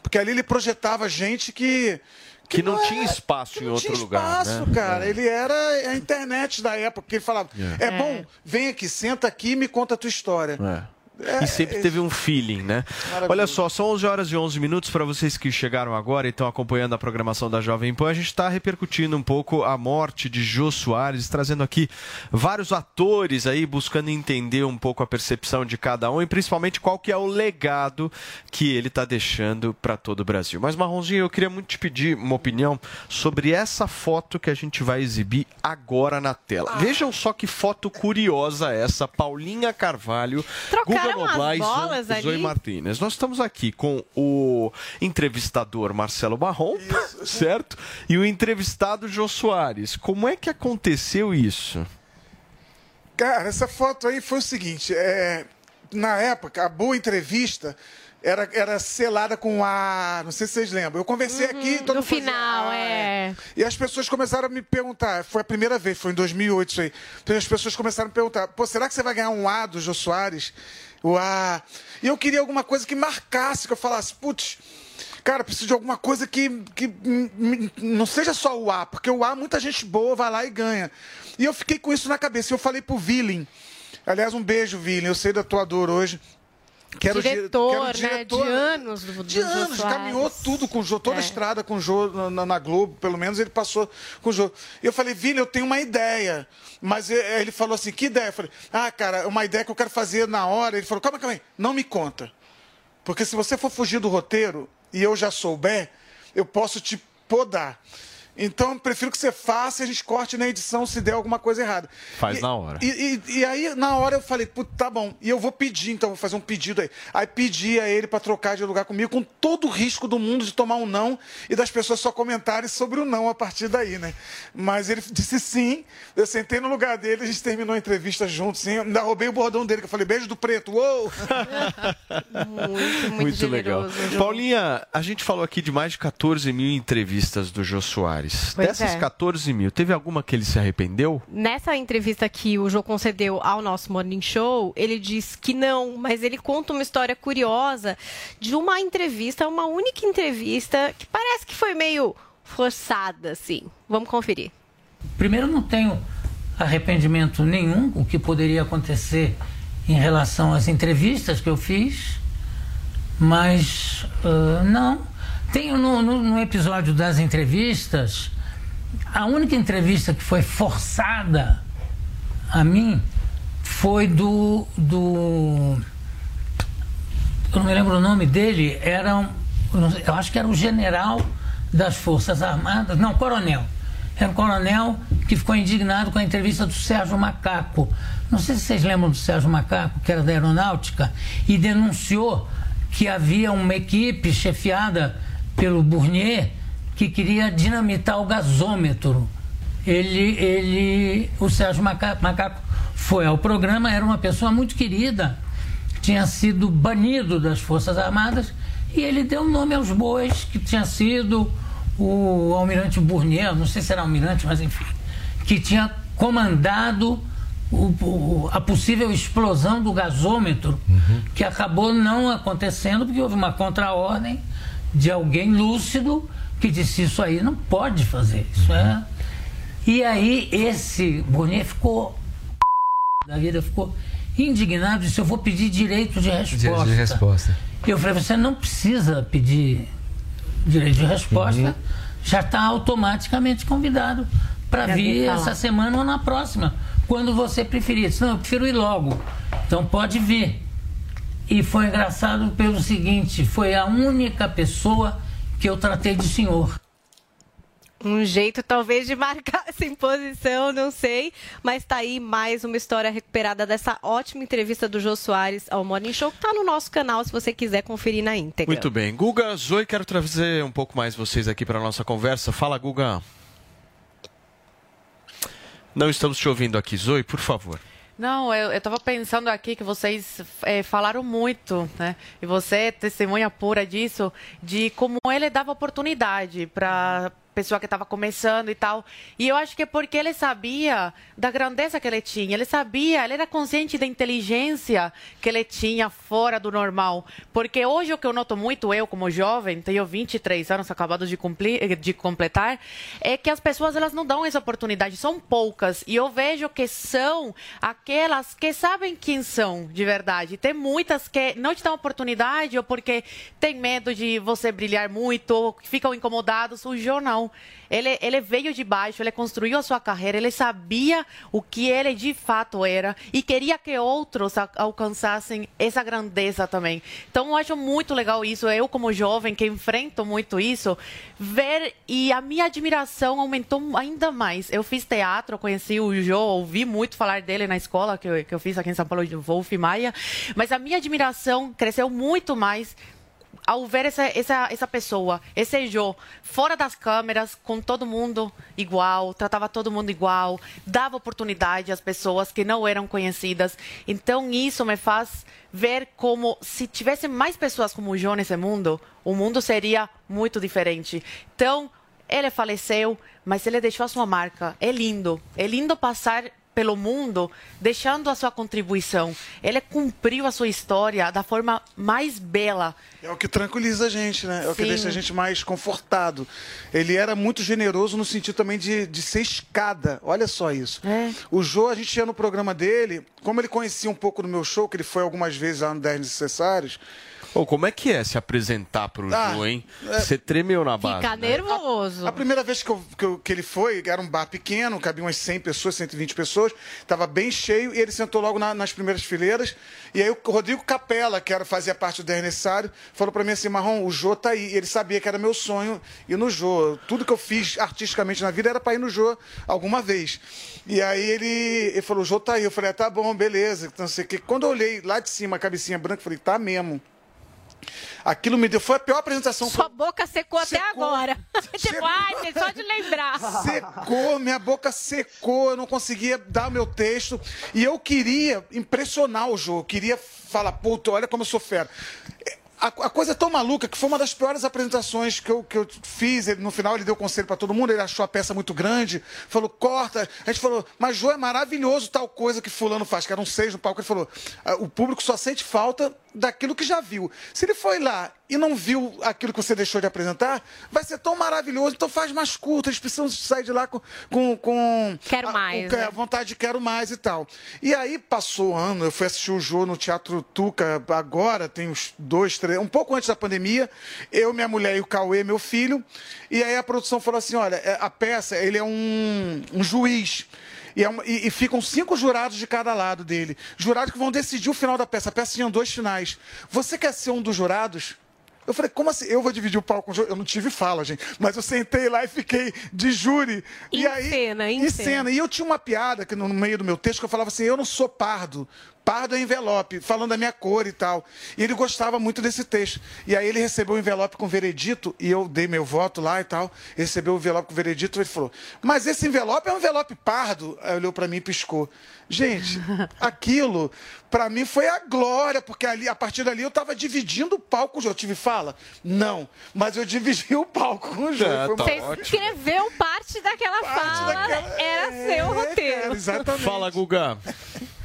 [SPEAKER 26] Porque ali ele projetava gente que.
[SPEAKER 6] Que não tinha espaço em outro
[SPEAKER 26] tinha
[SPEAKER 6] lugar.
[SPEAKER 26] espaço,
[SPEAKER 6] né?
[SPEAKER 26] cara.
[SPEAKER 6] É.
[SPEAKER 26] Ele era a internet da época, que ele falava:
[SPEAKER 6] É.
[SPEAKER 26] é, bom, vem aqui, senta aqui e me conta a tua história.
[SPEAKER 6] É. E sempre teve um feeling, né? Olha só, são 11 horas e 11 minutos para vocês que chegaram agora e estão acompanhando a programação da Jovem Pan. A gente está repercutindo um pouco a morte de Jô Soares, trazendo aqui vários atores aí buscando entender um pouco a percepção de cada um e principalmente qual que é o legado que ele está deixando para todo o Brasil. Mas Marronzinho, eu queria muito te pedir uma opinião sobre essa foto que a gente vai exibir agora na tela. Vejam só que foto curiosa essa, Paulinha Carvalho,
[SPEAKER 7] Trocaram
[SPEAKER 6] E
[SPEAKER 7] bolas
[SPEAKER 6] Zoe-. Martínez. Nós estamos aqui com o entrevistador Marcelo Marrom, certo? E o entrevistado Jô Soares. Como é que aconteceu isso?
[SPEAKER 26] Cara, essa foto aí foi o seguinte: é, na época, a boa entrevista era, era selada com a. Não sei se vocês lembram. Eu conversei aqui. Todo
[SPEAKER 7] no
[SPEAKER 26] fazia,
[SPEAKER 7] final,
[SPEAKER 26] "Ah,
[SPEAKER 7] é.
[SPEAKER 26] E as pessoas começaram a me perguntar. Foi a primeira vez, foi em 2008 isso aí. Então as pessoas começaram a me perguntar: pô, será que você vai ganhar um A do Jô Soares? O A. E eu queria alguma coisa que marcasse, que eu falasse, putz. Cara, preciso de alguma coisa que, que não seja só o A, porque o A, muita gente boa vai lá e ganha. E eu fiquei com isso na cabeça. Eu falei pro Villain. Aliás, um beijo, Villain. Eu sei da tua dor hoje. Que era o dire-
[SPEAKER 7] diretor,
[SPEAKER 26] que era o
[SPEAKER 7] né?
[SPEAKER 26] diretor,
[SPEAKER 7] De anos do,
[SPEAKER 26] de anos,
[SPEAKER 7] Soares.
[SPEAKER 26] caminhou tudo com o Jô, toda a
[SPEAKER 7] É.
[SPEAKER 26] estrada com o Jô na, na- Globo, pelo menos ele passou com o Jô. Eu falei, Vini, eu tenho uma ideia. Mas eh, ele falou assim, que ideia? Eu falei, ah, cara, uma ideia que eu quero fazer na hora. Ele falou, calma, calma aí, não me conta. Porque se você for fugir do roteiro e eu já souber, eu posso te podar. Então, eu prefiro que você faça e a gente corte na edição se der alguma coisa errada.
[SPEAKER 6] Faz
[SPEAKER 26] E-
[SPEAKER 6] na hora.
[SPEAKER 26] E, e- e aí, na hora, eu falei, Putz, tá bom. E eu vou pedir, então, vou fazer um pedido aí. Aí pedi a ele para trocar de lugar comigo, com todo o risco do mundo de tomar um não e das pessoas só comentarem sobre o não a partir daí, né? Mas ele disse sim. Eu sentei no lugar dele, a gente terminou a entrevista juntos, sim. Ainda roubei o bordão dele, que eu falei, beijo do preto. Uou!
[SPEAKER 7] muito, muito,
[SPEAKER 6] legal.
[SPEAKER 7] generoso, Jô.
[SPEAKER 6] Paulinha, a gente falou aqui de mais de 14 mil entrevistas do Jô Soares.
[SPEAKER 7] Pois
[SPEAKER 6] Dessas
[SPEAKER 7] é.
[SPEAKER 6] 14 mil, teve alguma que ele se arrependeu?
[SPEAKER 7] Nessa entrevista que o Jô concedeu ao nosso Morning Show, ele diz que não, mas ele conta uma história curiosa de uma entrevista, uma única entrevista, que parece que foi meio forçada, assim. Vamos conferir.
[SPEAKER 15] Primeiro, não tenho arrependimento nenhum, o que poderia acontecer em relação às entrevistas que eu fiz, mas ah, não. Tenho no, no- no episódio das entrevistas, a única entrevista que foi forçada a mim foi do. do eu não me lembro o nome dele, era um, eu acho que era o general das Forças Armadas, não, coronel. Era um coronel que ficou indignado com a entrevista do Sérgio Macaco. Não sei se vocês lembram do Sérgio Macaco, que era da aeronáutica, e denunciou que havia uma equipe chefiada pelo Bournier que queria dinamitar o gasômetro. Ele, ele, o Sérgio Maca- Macaco foi ao programa, era uma pessoa muito querida, tinha sido banido das Forças Armadas e ele deu nome aos bois, que tinha sido o almirante Bournier, não sei se era almirante, mas enfim, que tinha comandado o- o- a possível explosão do gasômetro, que acabou não acontecendo porque houve uma contraordem de alguém lúcido que disse isso aí não pode fazer, isso é. E aí esse Bournier ficou da vida ficou indignado, disse eu vou pedir direito de resposta.
[SPEAKER 27] De resposta.
[SPEAKER 15] Eu falei, você não precisa pedir direito de resposta, já está automaticamente convidado para vir essa semana ou na próxima, quando você preferir. Disse, não, eu prefiro ir logo. Então pode vir. E foi engraçado pelo seguinte, foi a única pessoa que eu tratei de senhor.
[SPEAKER 7] Um jeito talvez de marcar essa imposição, não sei. Mas tá aí mais uma história recuperada dessa ótima entrevista do Jô Soares ao Morning Show, que tá no nosso canal, se você quiser conferir na íntegra.
[SPEAKER 6] Muito bem. Guga, Zoe, quero trazer um pouco mais vocês aqui para a nossa conversa. Fala, Guga. Não estamos te ouvindo aqui. Zoe, por favor.
[SPEAKER 9] Não, eu, eu tava pensando aqui que vocês eh, falaram muito, né? E você é testemunha pura disso, de como ele dava oportunidade para pessoa que estava começando e tal. E eu acho que é porque ele sabia da grandeza que ele tinha. Ele sabia, ele era consciente da inteligência que ele tinha fora do normal. Porque hoje o que eu noto muito, eu como jovem, tenho 23 anos acabados de, cumprir, de completar, é que as pessoas elas não dão essa oportunidade, são poucas. E eu vejo que são aquelas que sabem quem são de verdade. Tem muitas que não te dão oportunidade ou porque tem medo de você brilhar muito, ou ficam incomodados. O Jô Ele, ele veio de baixo, ele construiu a sua carreira, ele sabia o que ele de fato era e queria que outros a- alcançassem essa grandeza também. Então, eu acho muito legal isso. Eu, como jovem, que enfrento muito isso, ver e a minha admiração aumentou ainda mais. Eu fiz teatro, conheci o Jô, ouvi muito falar dele na escola que eu, que eu fiz aqui em São Paulo, de Wolf Maia, mas a minha admiração cresceu muito mais ao ver essa, essa, essa pessoa, esse Jô, fora das câmeras, com todo mundo igual, tratava todo mundo igual, dava oportunidade às pessoas que não eram conhecidas. Então, isso me faz ver como, se tivesse mais pessoas como o Jô nesse mundo, o mundo seria muito diferente. Então, ele faleceu, mas ele deixou a sua marca. É lindo. É lindo passar pelo mundo deixando a sua contribuição. Ele cumpriu a sua história da forma mais bela.
[SPEAKER 26] É o que tranquiliza a gente, né? É o que
[SPEAKER 9] Sim.
[SPEAKER 26] deixa a gente mais confortado. Ele era muito generoso no sentido também de, de ser escada. Olha só isso. O Jô, a gente ia no programa dele, como ele conhecia um pouco do meu show, que ele foi algumas vezes lá no 10 Necessários.
[SPEAKER 6] Ô, como é que é se apresentar pro
[SPEAKER 26] Ah,
[SPEAKER 6] Jô, hein?
[SPEAKER 26] é-
[SPEAKER 6] Você tremeu na base.
[SPEAKER 7] Fica
[SPEAKER 6] né?
[SPEAKER 7] nervoso.
[SPEAKER 26] A primeira vez que, eu- que eu- que ele foi, era um bar pequeno, cabia umas 100 pessoas, 120 pessoas, estava bem cheio e ele sentou logo na- nas primeiras fileiras. E aí o Rodrigo Capella, que era, fazia parte do 10 Necessário, falou para mim assim: Marrom, o Jô tá aí. E ele sabia que era meu sonho ir no Jô. Tudo que eu fiz artisticamente na vida era para ir no Jô alguma vez. E aí ele, ele falou: o Jô tá aí. Eu falei: ah, tá bom, beleza. Então, não sei o quê. Quando eu olhei lá de cima, a cabecinha branca, eu falei: tá mesmo. Aquilo me deu. Foi a pior apresentação que
[SPEAKER 7] Sua boca secou, até agora. tipo, ai, só de lembrar.
[SPEAKER 26] secou, minha boca secou, eu não conseguia dar o meu texto. E eu queria impressionar o jogo, queria falar, puta, olha como eu sou fera. A, a coisa é tão maluca que foi uma das piores apresentações que eu, que eu fiz. Ele, no final, ele deu conselho pra todo mundo, ele achou a peça muito grande, falou, corta. A gente falou, mas Jô, é maravilhoso tal coisa que fulano faz, que eram seis no palco. Ele falou, "Ah, o público só sente falta daquilo que já viu. Se ele foi lá e não viu aquilo que você deixou de apresentar, vai ser tão maravilhoso, então faz mais curto, eles precisam sair de lá com... com, com
[SPEAKER 7] Quero
[SPEAKER 26] a-
[SPEAKER 7] mais,
[SPEAKER 26] o-
[SPEAKER 7] né?
[SPEAKER 26] a vontade de quero mais e tal. E aí passou o ano, eu fui assistir o Jô no Teatro Tuca agora, tem uns dois, três, um pouco antes da pandemia, eu, minha mulher e o Cauê, meu filho, e aí a produção falou assim, olha, é, a peça, ele é um, um juiz, e, é uma- e- e ficam cinco jurados de cada lado dele. Jurados que vão decidir o final da peça. A peça tinha dois finais. Você quer ser um dos jurados? Eu falei, como assim? Eu vou dividir o palco com o júri? Eu não tive fala, gente. Mas eu sentei lá e fiquei de júri. e aí,
[SPEAKER 7] cena, em
[SPEAKER 26] em
[SPEAKER 7] cena.
[SPEAKER 26] cena. E eu tinha uma piada que no no meio do meu texto que eu falava assim: eu não sou pardo. Pardo é envelope, falando da minha cor e tal. E ele gostava muito desse texto. E aí ele recebeu o envelope com veredito, e eu dei meu voto lá e tal. Recebeu o envelope com veredito e ele falou: Mas esse envelope é um envelope pardo. Aí olhou pra mim e piscou. Gente, aquilo, pra mim, foi a glória, porque ali, a partir dali eu tava dividindo o palco com o Jô. Eu tive fala? Não. Mas eu dividi o palco com o Jô.
[SPEAKER 6] É,
[SPEAKER 26] uma-
[SPEAKER 7] Você escreveu parte daquela fala, era seu roteiro.
[SPEAKER 6] Fala, Guga.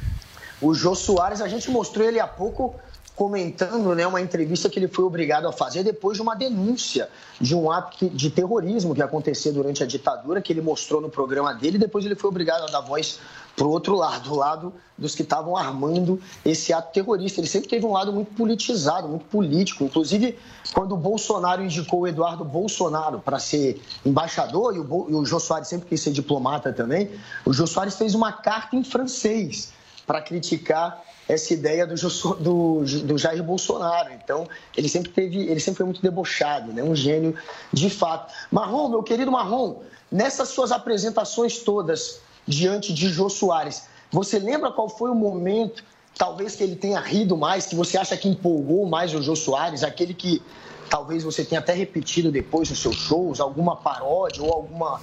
[SPEAKER 11] O Jô Soares, a gente mostrou ele há pouco comentando né, uma entrevista que ele foi obrigado a fazer depois de uma denúncia de um ato de terrorismo que aconteceu durante a ditadura, que ele mostrou no programa dele, depois ele foi obrigado a dar voz para o outro lado, do lado dos que estavam armando esse ato terrorista. Ele sempre teve um lado muito politizado, muito político. Inclusive, quando o Bolsonaro indicou o Eduardo Bolsonaro para ser embaixador, e o, Bo- e o Jô Soares sempre quis ser diplomata também, o Jô Soares fez uma carta em francês para criticar essa ideia do, do, do Jair Bolsonaro. Então, ele sempre teve, ele sempre foi muito debochado, né? um gênio de fato. Marrom, meu querido Marrom, nessas suas apresentações todas diante de Jô Soares, você lembra qual foi o momento, talvez que ele tenha rido mais, que você acha que empolgou mais o Jô Soares, aquele que talvez você tenha até repetido depois nos seus shows, alguma paródia ou alguma,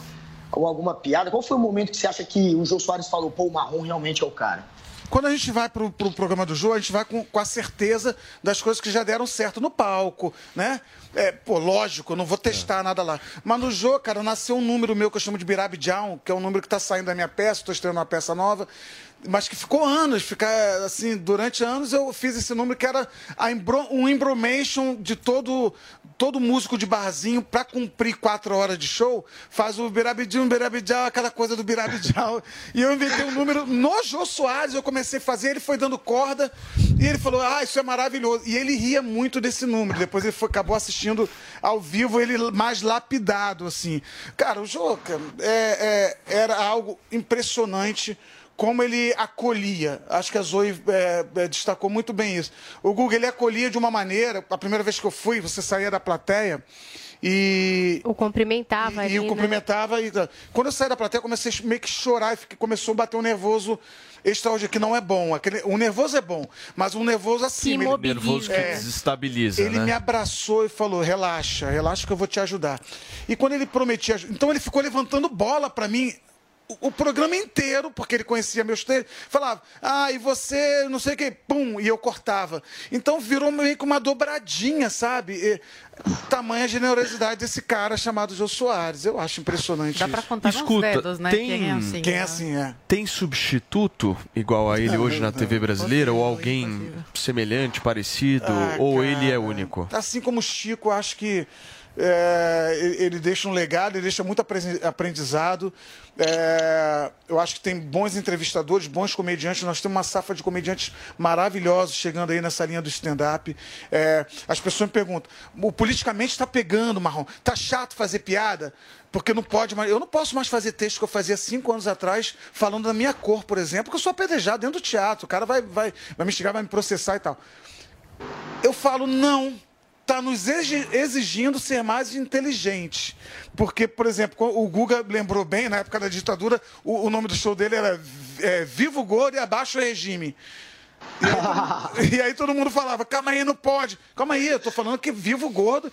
[SPEAKER 11] ou alguma piada? Qual foi o momento que você acha que o Jô Soares falou, pô, o Marrom realmente é o cara?
[SPEAKER 26] Quando a gente vai pro, pro programa do Jô, a gente vai com, com a certeza das coisas que já deram certo no palco, né? É, pô, lógico, eu não vou testar nada lá. Mas no Jô, cara, nasceu um número meu que eu chamo de Birabidjão, que é um número que tá saindo da minha peça, estou estreando uma peça nova mas que ficou anos, ficar assim, durante anos eu fiz esse número que era um embromation de todo todo músico de barzinho para cumprir quatro horas de show, faz o birabidinho, birabidjau, aquela coisa do birabidjau. e eu inventei um número no Jô Soares, eu comecei a fazer, ele foi dando corda e ele falou: "Ah, isso é maravilhoso". E ele ria muito desse número. Depois ele foi, acabou assistindo ao vivo, ele mais lapidado assim. Cara, o Jô cara, é, é, era algo impressionante como ele acolhia. Acho que a Zoe é, é, destacou muito bem isso. O Google ele acolhia de uma maneira. A primeira vez que eu fui, você saía da plateia e.
[SPEAKER 7] O cumprimentava
[SPEAKER 26] e,
[SPEAKER 7] ali,
[SPEAKER 26] e o
[SPEAKER 7] né?
[SPEAKER 26] cumprimentava. E, quando eu saí da plateia, eu comecei a meio que chorar e começou a bater um nervoso extraordinário, que não é bom. Aquele, o nervoso é bom, mas um nervoso acima. ele-
[SPEAKER 6] Nervoso que
[SPEAKER 26] É.
[SPEAKER 6] desestabiliza,
[SPEAKER 26] Ele
[SPEAKER 6] né?
[SPEAKER 26] me abraçou e falou: relaxa, relaxa que eu vou te ajudar. E quando ele prometia. Então ele ficou levantando bola pra mim. O, o programa inteiro, porque ele conhecia meus textos, falava, ah, e você, não sei o que, pum, e eu cortava. Então virou meio que uma dobradinha, sabe? E, tamanha generosidade desse cara chamado Jô Soares. Eu acho impressionante. Dá pra
[SPEAKER 9] contar
[SPEAKER 6] Escuta, tem,
[SPEAKER 26] Quem é assim, é.
[SPEAKER 6] Tem substituto igual a ele
[SPEAKER 26] Não,
[SPEAKER 6] hoje na
[SPEAKER 26] não,
[SPEAKER 6] TV brasileira? ou alguém semelhante, parecido?
[SPEAKER 26] Ah,
[SPEAKER 6] ou ele é único?
[SPEAKER 26] Assim como o Chico, acho que é, ele- deixa um legado, ele deixa muito apre- aprendizado. É, eu acho que tem bons entrevistadores, bons comediantes. Nós temos uma safra de comediantes maravilhosos chegando aí nessa linha do stand-up. É, as pessoas me perguntam: o politicamente está pegando, Marrom? Tá chato fazer piada? Porque não pode mais. Eu não posso mais fazer texto que eu fazia cinco anos atrás, falando da minha cor, por exemplo, porque eu sou apedrejado dentro do teatro. O cara vai, vai, vai me chegar, vai me processar e tal. Eu falo, não. Está nos exi- exigindo ser mais inteligente. Porque, por exemplo, o Guga lembrou bem, na época da ditadura, o, o nome do show dele era é, Viva o Gordo e Abaixo o Regime. E aí, todo- e aí todo mundo falava, calma aí, não pode. Calma aí, eu tô falando que vivo gordo.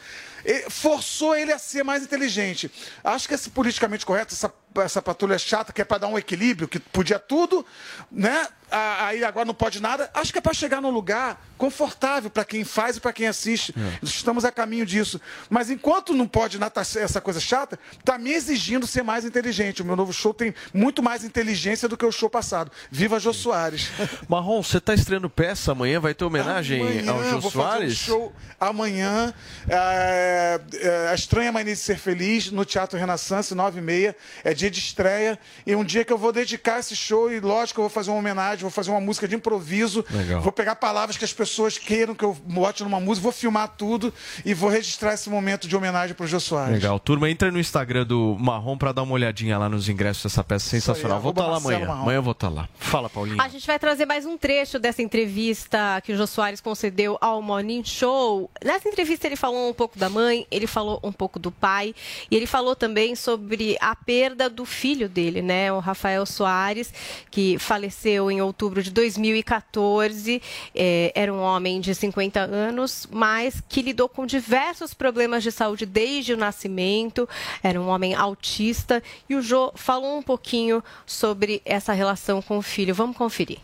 [SPEAKER 26] Forçou ele a ser mais inteligente. Acho que esse politicamente correto, essa, essa patrulha chata, que é para dar um equilíbrio, que podia tudo, né? Aí agora não pode nada. Acho que é para chegar num lugar confortável para quem faz e para quem assiste. Estamos a caminho disso. Mas enquanto não pode nada tá essa coisa chata, tá me exigindo ser mais inteligente. O meu novo show tem muito mais inteligência do que o show passado. Viva Jô Soares.
[SPEAKER 6] Marrom, você está estreando peça amanhã? Vai ter homenagem
[SPEAKER 26] Amanhã
[SPEAKER 6] ao Jô
[SPEAKER 26] vou fazer um
[SPEAKER 6] Soares?
[SPEAKER 26] show amanhã. é, é, a Estranha Mania de Ser Feliz, no Teatro Renaissance, 9 e meia. É dia de estreia. E um dia que eu vou dedicar esse show, e lógico, eu vou fazer uma homenagem, vou fazer uma música de improviso.
[SPEAKER 6] Legal.
[SPEAKER 26] Vou pegar palavras que as pessoas queiram que eu bote numa música, vou filmar tudo e vou registrar esse momento de homenagem para o Jô Soares.
[SPEAKER 6] Legal. Turma, entra no Instagram do Marrom para dar uma olhadinha lá nos ingressos dessa peça sensacional.
[SPEAKER 26] aí,
[SPEAKER 6] vou estar lá
[SPEAKER 26] arroba
[SPEAKER 6] amanhã.
[SPEAKER 26] Marrom.
[SPEAKER 6] Amanhã eu vou estar lá. Fala, Paulinho.
[SPEAKER 7] A gente vai trazer mais um trecho dessa entrevista que o Jô Soares concedeu ao Morning Show. Nessa entrevista ele falou um pouco da mãe, ele falou um pouco do pai e ele falou também sobre a perda do filho dele, né? O Rafael Soares, que faleceu em outubro de 2014. É, era um homem de 50 anos, mas que lidou com diversos problemas de saúde desde o nascimento. Era um homem autista e o Jô falou um pouquinho sobre essa relação com o filho. Vamos conferir.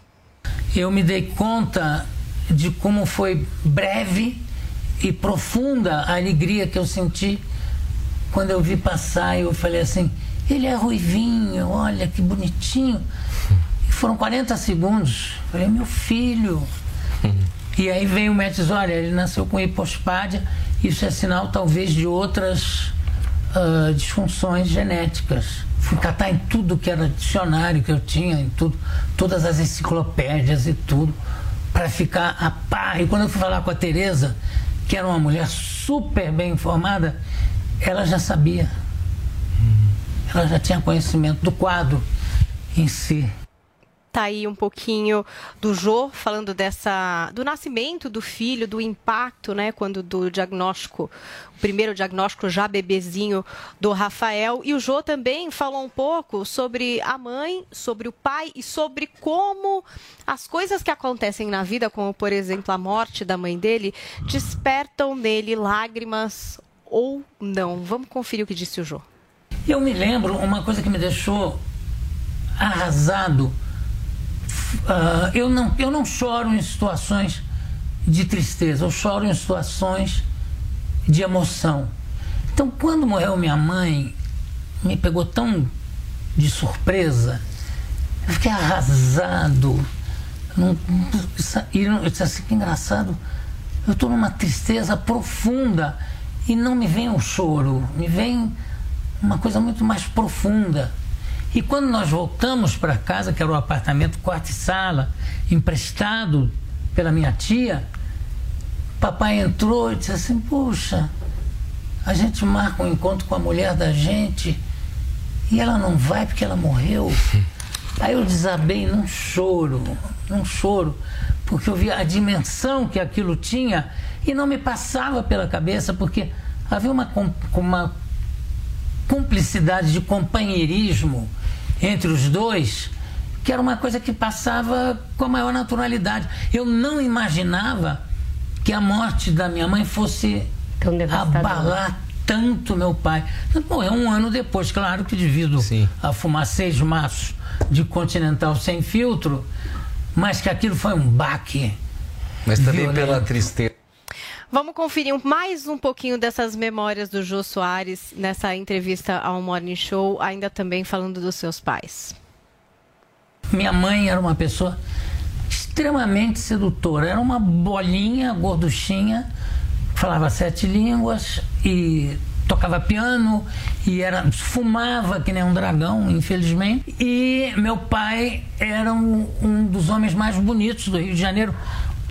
[SPEAKER 15] eu me dei conta de como foi breve e profunda a alegria que eu senti quando eu vi passar e eu falei assim, ele é ruivinho, olha que bonitinho. E foram 40 segundos. Eu falei, meu filho. E aí veio o médico olha, ele nasceu com hipospádia, isso é sinal talvez de outras ah, disfunções genéticas. Fui catar em tudo que era dicionário que eu tinha, em tudo, todas as enciclopédias e tudo, para ficar a par. E quando eu fui falar com a Tereza, que era uma mulher super bem informada, ela já sabia. Ela já tinha conhecimento do quadro em si.
[SPEAKER 7] Tá aí um pouquinho do Jô falando dessa do nascimento do filho, do impacto, né, quando do diagnóstico, o primeiro diagnóstico já bebezinho do Rafael e o Jô também falou um pouco sobre a mãe, sobre o pai e sobre como as coisas que acontecem na vida, como por exemplo a morte da mãe dele, despertam nele lágrimas ou não. Vamos conferir o que disse o Jô.
[SPEAKER 15] Eu me lembro uma coisa que me deixou arrasado ah, eu, não, eu não choro em situações de tristeza, eu choro em situações de emoção. Então, quando morreu minha mãe, me pegou tão de surpresa, eu fiquei arrasado. Não, e eu disse assim, que engraçado, eu estou numa tristeza profunda e não me vem o choro, me vem uma coisa muito mais profunda. E quando nós voltamos para casa, que era o apartamento quarto e sala, emprestado pela minha tia, papai entrou e disse assim, puxa, a gente marca um encontro com a mulher da gente e ela não vai porque ela morreu. Aí eu desabei num choro, num choro, porque eu vi a dimensão que aquilo tinha e não me passava pela cabeça, porque havia uma, uma cumplicidade de companheirismo entre os dois, que era uma coisa que passava com a maior naturalidade. Eu não imaginava que a morte da minha mãe fosse abalar tanto meu pai. Morreu um ano depois, claro que devido a fumar seis maços de Continental sem filtro, mas que aquilo foi um baque.
[SPEAKER 28] Mas também
[SPEAKER 15] violento.
[SPEAKER 28] pela tristeza.
[SPEAKER 7] Vamos conferir mais um pouquinho dessas memórias do Jô Soares nessa entrevista ao Morning Show, ainda também falando dos seus pais.
[SPEAKER 15] Minha mãe era uma pessoa extremamente sedutora. Era uma bolinha gorduchinha, falava sete línguas e tocava piano e era fumava que nem um dragão, infelizmente. E meu pai era um, um dos homens mais bonitos do Rio de Janeiro,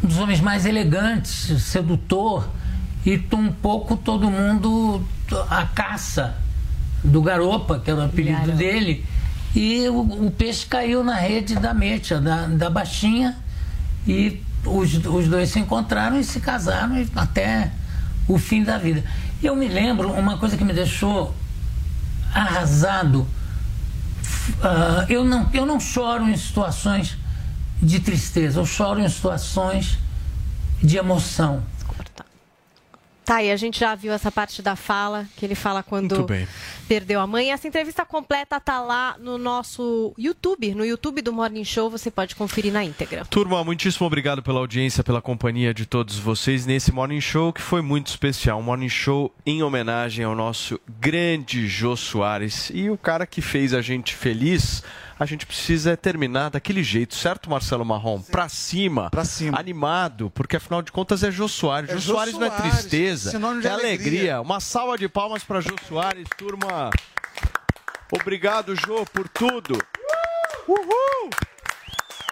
[SPEAKER 15] um dos homens mais elegantes, sedutor e um pouco todo mundo a caça do Garopa, que era o apelido dele, e o, o peixe caiu na rede da Metia, da, da Baixinha, e os, os dois se encontraram e se casaram e até o fim da vida. Eu me lembro uma coisa que me deixou arrasado. ah, eu, não, eu não choro em situações de tristeza, eu choro em situações de emoção.
[SPEAKER 7] Tá, e a gente já viu essa parte da fala, que ele fala quando perdeu a mãe. Essa entrevista completa tá lá no nosso YouTube, no YouTube do Morning Show, você pode conferir na íntegra.
[SPEAKER 6] Turma, muitíssimo obrigado pela audiência, pela companhia de todos vocês nesse Morning Show que foi muito especial. Um Morning Show em homenagem ao nosso grande Jô Soares e o cara que fez a gente feliz. A gente precisa terminar daquele jeito, certo, Marcelo Marrom? Pra cima, pra cima, animado, porque afinal de contas é Jô Soares.
[SPEAKER 26] É
[SPEAKER 6] Jô
[SPEAKER 26] Jô
[SPEAKER 6] Soares não é
[SPEAKER 26] Soares,
[SPEAKER 6] tristeza, é alegria.
[SPEAKER 26] alegria.
[SPEAKER 6] Uma salva de palmas para Jô Soares, turma. Obrigado, Jô, por tudo. Uhul!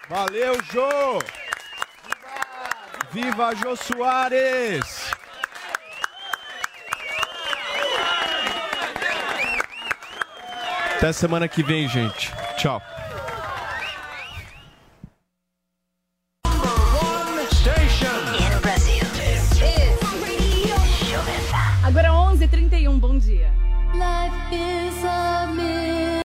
[SPEAKER 6] Valeu, Jô! Viva Jô Soares! Até semana que vem, gente. Tchau.